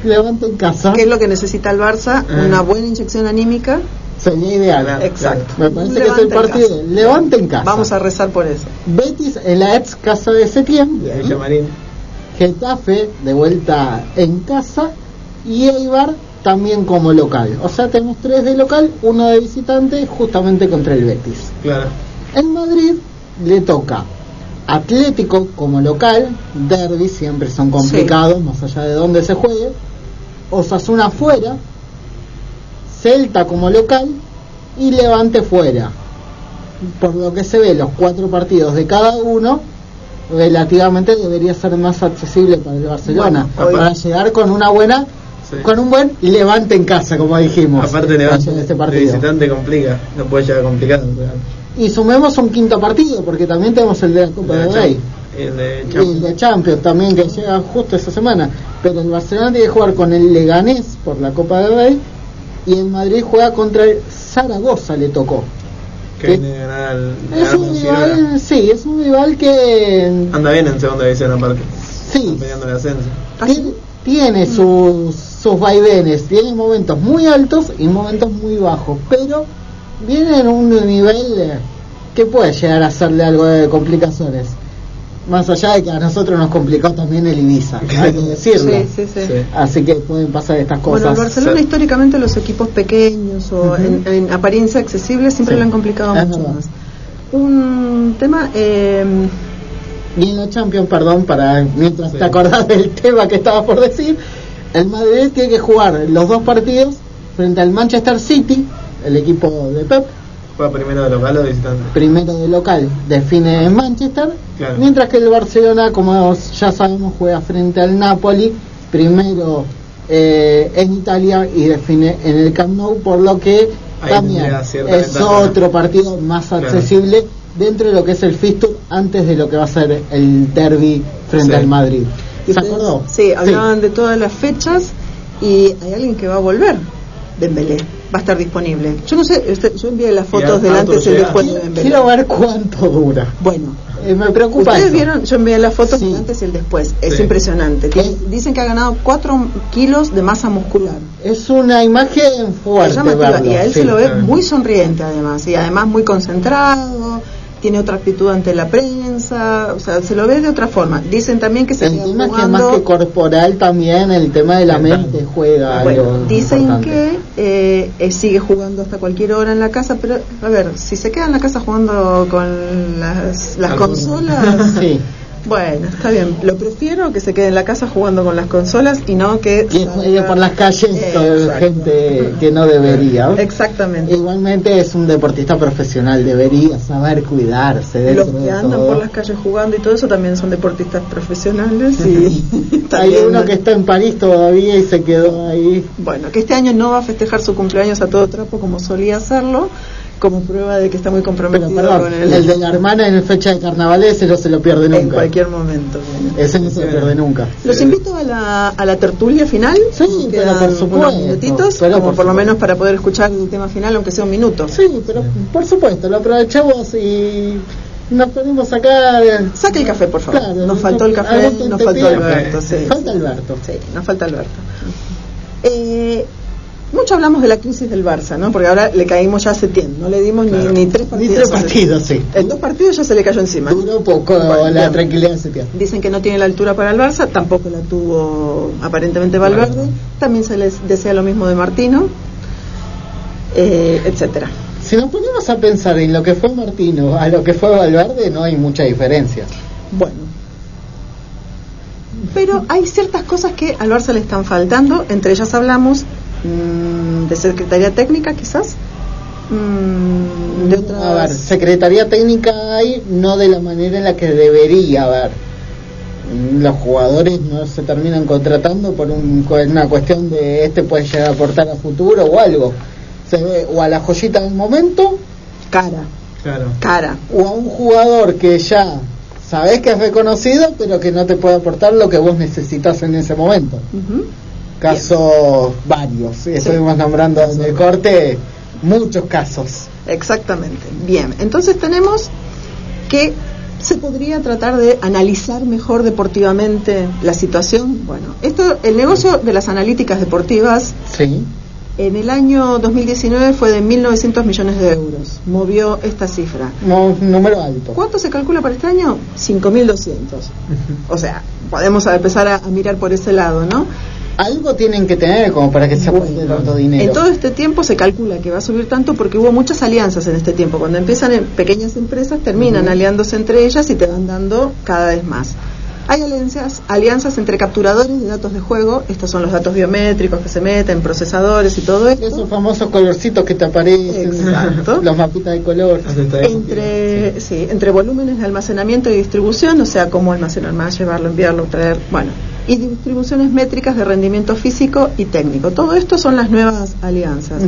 Levante en casa, ¿Qué es lo que necesita el Barça? Ah. Una buena inyección anímica. Sería ideal. Claro. Exacto. Me parece que es el Levante en partido. casa. Levante en casa. Vamos a rezar por eso. Betis en la ex casa de Setién, Villamarín. Getafe de vuelta en casa y Eibar también como local. O sea, tenemos tres de local, uno de visitante, justamente contra el Betis. Claro. En Madrid le toca Atlético como local, Derby siempre son complicados, más allá de dónde se juegue, Osasuna fuera, Celta como local y Levante fuera. Por lo que se ve, los cuatro partidos de cada uno relativamente debería ser más accesible para el Barcelona, Bueno, para llegar con una buena, Sí. con un buen Levante en casa, como dijimos. Aparte Levante en este de partido. visitante complica, no puede llegar complicado. Y sumemos un quinto partido, porque también tenemos el de la Copa del Rey. El de Y el Champions. de Champions también, que llega justo esa semana. Pero el Barcelona tiene que jugar con el Leganés por la Copa del Rey. Y el Madrid juega contra el Zaragoza, le tocó. Que viene de ganar al Es un rival, sí, es un rival que Anda bien en segunda división aparte. sí, Están peleando el ascenso. tiene, tiene sus, sus vaivenes, tiene momentos muy altos y momentos muy bajos, pero viene en un nivel eh, que puede llegar a hacerle algo de complicaciones. Más allá de que a nosotros nos complicó también el Ibiza, hay que decirlo. Sí, sí, sí. Sí. Así que pueden pasar estas Bueno, cosas. el Barcelona Sí. históricamente los equipos pequeños o en, en apariencia accesible siempre Sí. lo han complicado Es mucho verdad. más. Un tema, eh, Y en la Champions, perdón, para mientras Sí. te acordás del tema que estaba por decir, el Madrid tiene que jugar los dos partidos frente al Manchester City, el equipo de Pep, Juega primero de local o de visitante. primero de local, define en Manchester, Claro. mientras que el Barcelona, como ya sabemos, juega frente al Napoli, primero eh, en Italia y define en el Camp Nou, por lo que Ahí también es otro partido más Claro. accesible dentro de lo que es el fixture antes de lo que va a ser el derby frente Sí. al Madrid. y ¿Se acordó? Sí, hablaban de todas las fechas y hay alguien que va a volver. Dembélé va a estar disponible. Yo no sé, este, yo envié las fotos del antes y el después de Quiero, Dembélé. quiero ver cuánto dura. Bueno, Eh, me preocupa ustedes eso. vieron, yo envié las fotos Sí. del antes y el después. Es Sí. impresionante. Tiene- Es- dicen que ha ganado 4 kilos de masa muscular. Es una imagen fuerte verlo, y a él sí. se lo ve claro. muy sonriente además y además muy concentrado tiene otra actitud ante la prensa o sea se lo ve de otra forma dicen también que se es que más que corporal también el tema de la mente juega bueno, algo dicen importante. que eh, eh, sigue jugando hasta cualquier hora en la casa pero a ver si se queda en la casa jugando con las, las consolas Sí. Bueno está bien lo prefiero que se quede en la casa jugando con las consolas y no que que salga- por las calles Exacto. gente que no debería. exactamente Igualmente es un deportista profesional, debería saber cuidarse. Los dentro que de andan todo. por las calles jugando y todo eso también son deportistas profesionales y Hay uno que está en París todavía y se quedó ahí. bueno, que este año no va a festejar su cumpleaños a todo trapo como solía hacerlo, como prueba de que está muy Pero comprometido perdón, con el, el, de la hermana en fecha de carnaval ese no se lo pierde en nunca. cualquier momento. Ese no se lo pierde nunca. Los invito a la, a la tertulia final. Sí, pero por supuesto, unos minutitos, pero como por por, lo menos para poder escuchar el tema final, aunque sea un minuto. Sí, pero por supuesto, lo aprovechamos y nos ponemos acá. Saque el café, por favor. Claro, nos faltó el café, nos faltó. Alberto. Sí, Falta Alberto. Sí, nos falta Alberto. Eh, mucho hablamos de la crisis del Barça, ¿no? Porque ahora le caímos ya a Setién, no le dimos Claro. ni, ni tres Ni partidos. tres a Setién. partidos, sí. En dos partidos ya se le cayó encima. Duró poco Bueno, la tranquilidad de tiempo. Dicen que no tiene la altura para el Barça, tampoco la tuvo aparentemente Valverde. Claro. También se les desea lo mismo de Martino, eh, etcétera. Si nos ponemos a pensar en lo que fue Martino a lo que fue Valverde, no hay mucha diferencia. Bueno. Pero hay ciertas cosas que al Barça le están faltando, entre ellas hablamos mm, de Secretaría Técnica quizás, mm, de otras... A ver, secretaría técnica hay, no de la manera en la que debería haber. Los jugadores no se terminan contratando por un- una cuestión de este puede llegar a aportar a futuro o algo. Se ve o a la joyita del momento cara, Claro. cara. o a un jugador que ya sabes que es reconocido pero que no te puede aportar lo que vos necesitas en ese momento. Casos varios. Estuvimos nombrando en el corte muchos casos. Exactamente. Bien, entonces tenemos que se podría tratar de analizar mejor deportivamente la situación. Bueno, esto, el negocio de las analíticas deportivas Sí. en el año 2019 fue de 1.900 millones de euros. Movió esta cifra. No, número alto. ¿Cuánto se calcula para este año? 5.200. O sea, podemos empezar a, a mirar por ese lado, ¿no? Algo tienen que tener como para que se Bueno, tanto dinero. En todo este tiempo se calcula que va a subir tanto porque hubo muchas alianzas en este tiempo. Cuando empiezan en pequeñas empresas, terminan aliándose entre ellas y te van dando cada vez más. Hay alianzas, alianzas entre capturadores de datos de juego, estos son los datos biométricos que se meten, procesadores y todo esto. Esos famosos colorcitos que te aparecen, Exacto. los mapitas de color. Entre sí, entre volúmenes de almacenamiento y distribución, o sea, cómo almacenar más, llevarlo, enviarlo, traer, bueno, y distribuciones métricas de rendimiento físico y técnico. Todo esto son las nuevas alianzas.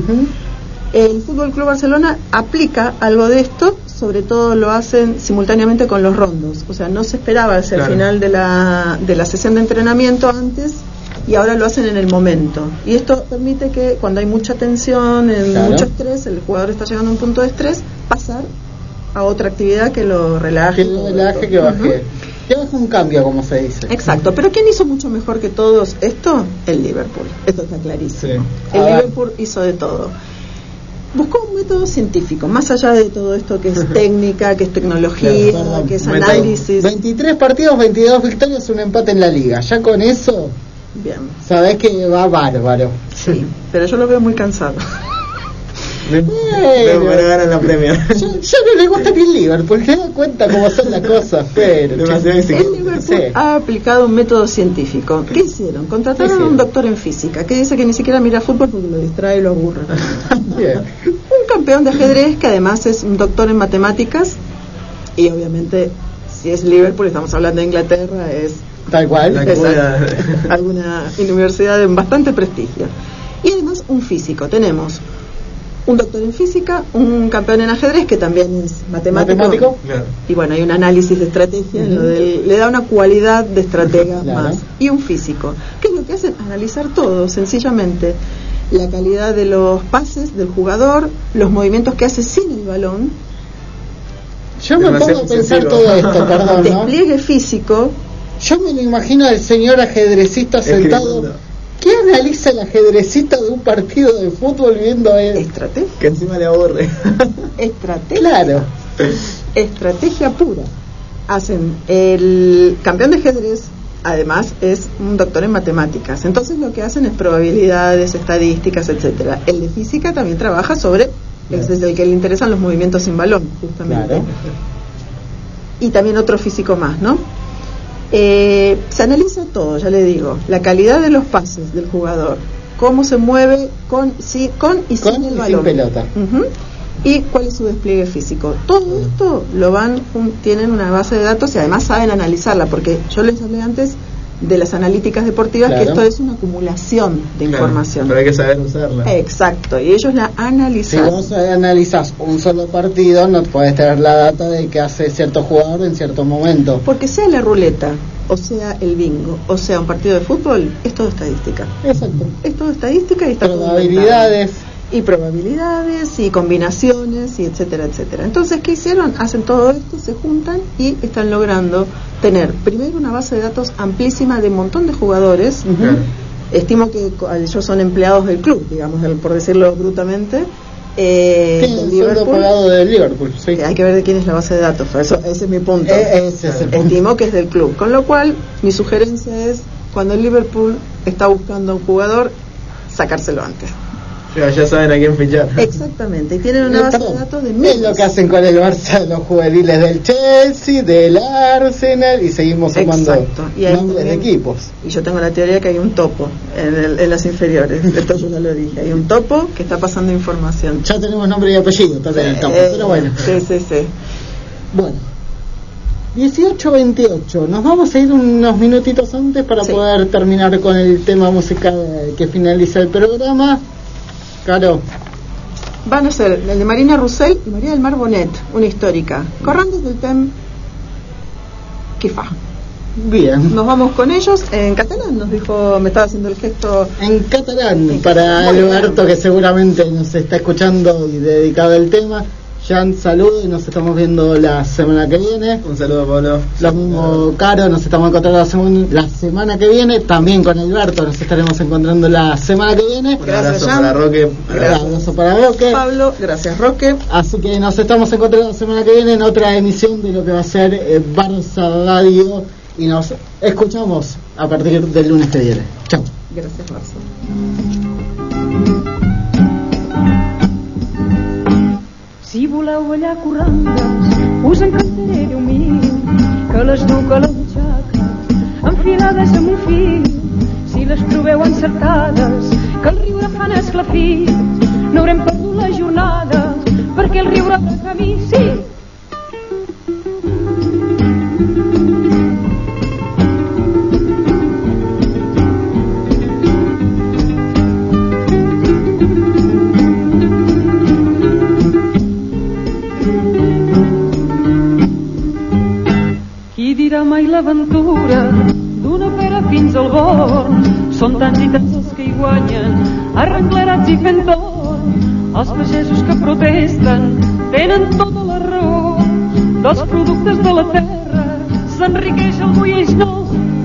El Fútbol Club Barcelona aplica algo de esto, sobre todo lo hacen simultáneamente con los rondos. O sea, no se esperaba hacia el final de la, de la sesión de entrenamiento antes y ahora lo hacen en el momento. Y esto permite que cuando hay mucha tensión, en Claro. mucho estrés, el jugador está llegando a un punto de estrés, pasar a otra actividad que lo relaje. Que lo relaje, que baje. Que baje un cambio, como se dice. Exacto, pero ¿quién hizo mucho mejor que todos esto? El Liverpool. Esto está clarísimo. Sí. El. Liverpool hizo de todo. Buscó un método científico, más allá de todo esto que es técnica, que es tecnología, Claro, que es análisis. 23 partidos, 22 victorias, un empate en la liga. Ya con eso, Bien, sabés que va bárbaro. sí, pero yo lo veo muy cansado. Ganar la Premier. Yo, yo no le gusta el Liverpool, se da cuenta cómo son las cosas, pero... Demasiado El. Liverpool Sí. ha aplicado un método científico. ¿Qué hicieron? Contrataron ¿Qué a un doctor en física que dice que ni siquiera mira fútbol porque lo distrae y lo aburre. Bien. un campeón de ajedrez que además es un doctor en matemáticas y obviamente si es Liverpool, estamos hablando de Inglaterra, es Tal cual. Alguna universidad de bastante prestigio. Y además un físico. Tenemos un doctor en física, un campeón en ajedrez que también es matemático. Matemático. Claro. Y bueno, hay un análisis de estrategia, lo le da una cualidad de estratega Claro. más. Y un físico. ¿Qué es lo que hacen? Analizar todo, sencillamente. La calidad de los pases del jugador, los movimientos que hace sin el balón, Yo me pongo a pensar todo esto, perdón, ¿no? despliegue físico, Yo me lo imagino al señor ajedrecista sentado. ¿Qué analiza el ajedrecista de un partido de fútbol viendo él? estrategia. Que encima le aburre. Estrategia. Claro. estrategia pura. Hacen el campeón de ajedrez, además es un doctor en matemáticas. Entonces lo que hacen es probabilidades, estadísticas, etcétera. El de física también trabaja sobre es desde el que le interesan los movimientos sin balón, justamente. Claro. Y también otro físico más, ¿no? Eh, se analiza todo, ya le digo, la calidad de los pases del jugador, cómo se mueve con, sí, con y Con sin el sin balón. Y cuál es su despliegue físico. Todo esto lo van, un- tienen una base de datos y además saben analizarla, porque yo les hablé antes de las analíticas deportivas, que esto es una acumulación de Claro, información. Pero hay que saber usarla. Exacto, y ellos la Si analizan. vos analizás un solo partido, no podés tener la data de que hace cierto jugador en cierto momento. Porque sea la ruleta, o sea el bingo, o sea un partido de fútbol, es todo estadística. Exacto. Es todo estadística y está Probabilidades. Y probabilidades y combinaciones y etcétera, etcétera. Entonces, ¿qué hicieron? Hacen todo esto, se juntan y están logrando tener primero una base de datos amplísima de un montón de jugadores. Estimo que ellos son empleados del club, digamos, del- por decirlo brutamente. Eh, Tiene del el sueldo Liverpool. pagado del Liverpool. Sí. Eh, Hay que ver de quién es la base de datos, eso, ese es mi punto. Eh, ese es el punto. Estimo que es del club. Con lo cual, mi sugerencia es, cuando el Liverpool está buscando a un jugador, sacárselo antes. Pero ya saben a quién fichar. Exactamente, y tienen una base de datos de Es miles. lo que hacen con el Barça, los juveniles del Chelsea, del Arsenal y seguimos sumando Exacto. Y nombres de también- equipos. Y yo tengo la teoría que hay un topo en, el- en las inferiores. Esto yo ya lo dije. Hay un topo que está pasando información. Ya tenemos nombre y apellido también, el topo, Eh, pero bueno. Sí, sí, sí. Bueno, 18-28. Nos vamos a ir unos minutitos antes para Sí. poder terminar con el tema musical que finaliza el programa. Claro, Van a ser el de Marina Roussel y María del Mar Bonet, una histórica. Corran desde el TEM que fa. bien. Nos vamos con ellos en catalán, nos dijo, me estaba haciendo el gesto. En catalán, En para Alberto que seguramente nos está escuchando y dedicado al tema. Jan, saludo y nos estamos viendo la semana que viene. Un saludo, Pablo. Lo mismo, Caro, nos estamos encontrando la, semana que viene. También con Alberto nos estaremos encontrando la semana que viene. Un Gracias, abrazo Jan. para Roque. Un abrazo para Boque. Pablo, gracias Roque. Así que nos estamos encontrando la semana que viene en otra emisión de lo que va a ser eh, Barça Radio. Y nos escuchamos a partir del lunes que viene. Chao. Gracias Marcel. Si voleu ballar corrandes, us encantaré, Déu meu, que les duc a la butxaca, enfilades amb un fil. Si les trobeu encertades, que el riure fan esclafir, no haurem perdut la jornada, perquè el riure obre camí, sí. L'aventura d'una pera fins al bord? Són tants i tants els que hi guanyen, arrenglerats i fent torn. Els pagesos que protesten tenen tota la raó. Dels productes de la terra s'enriqueix el bulleix nou. Són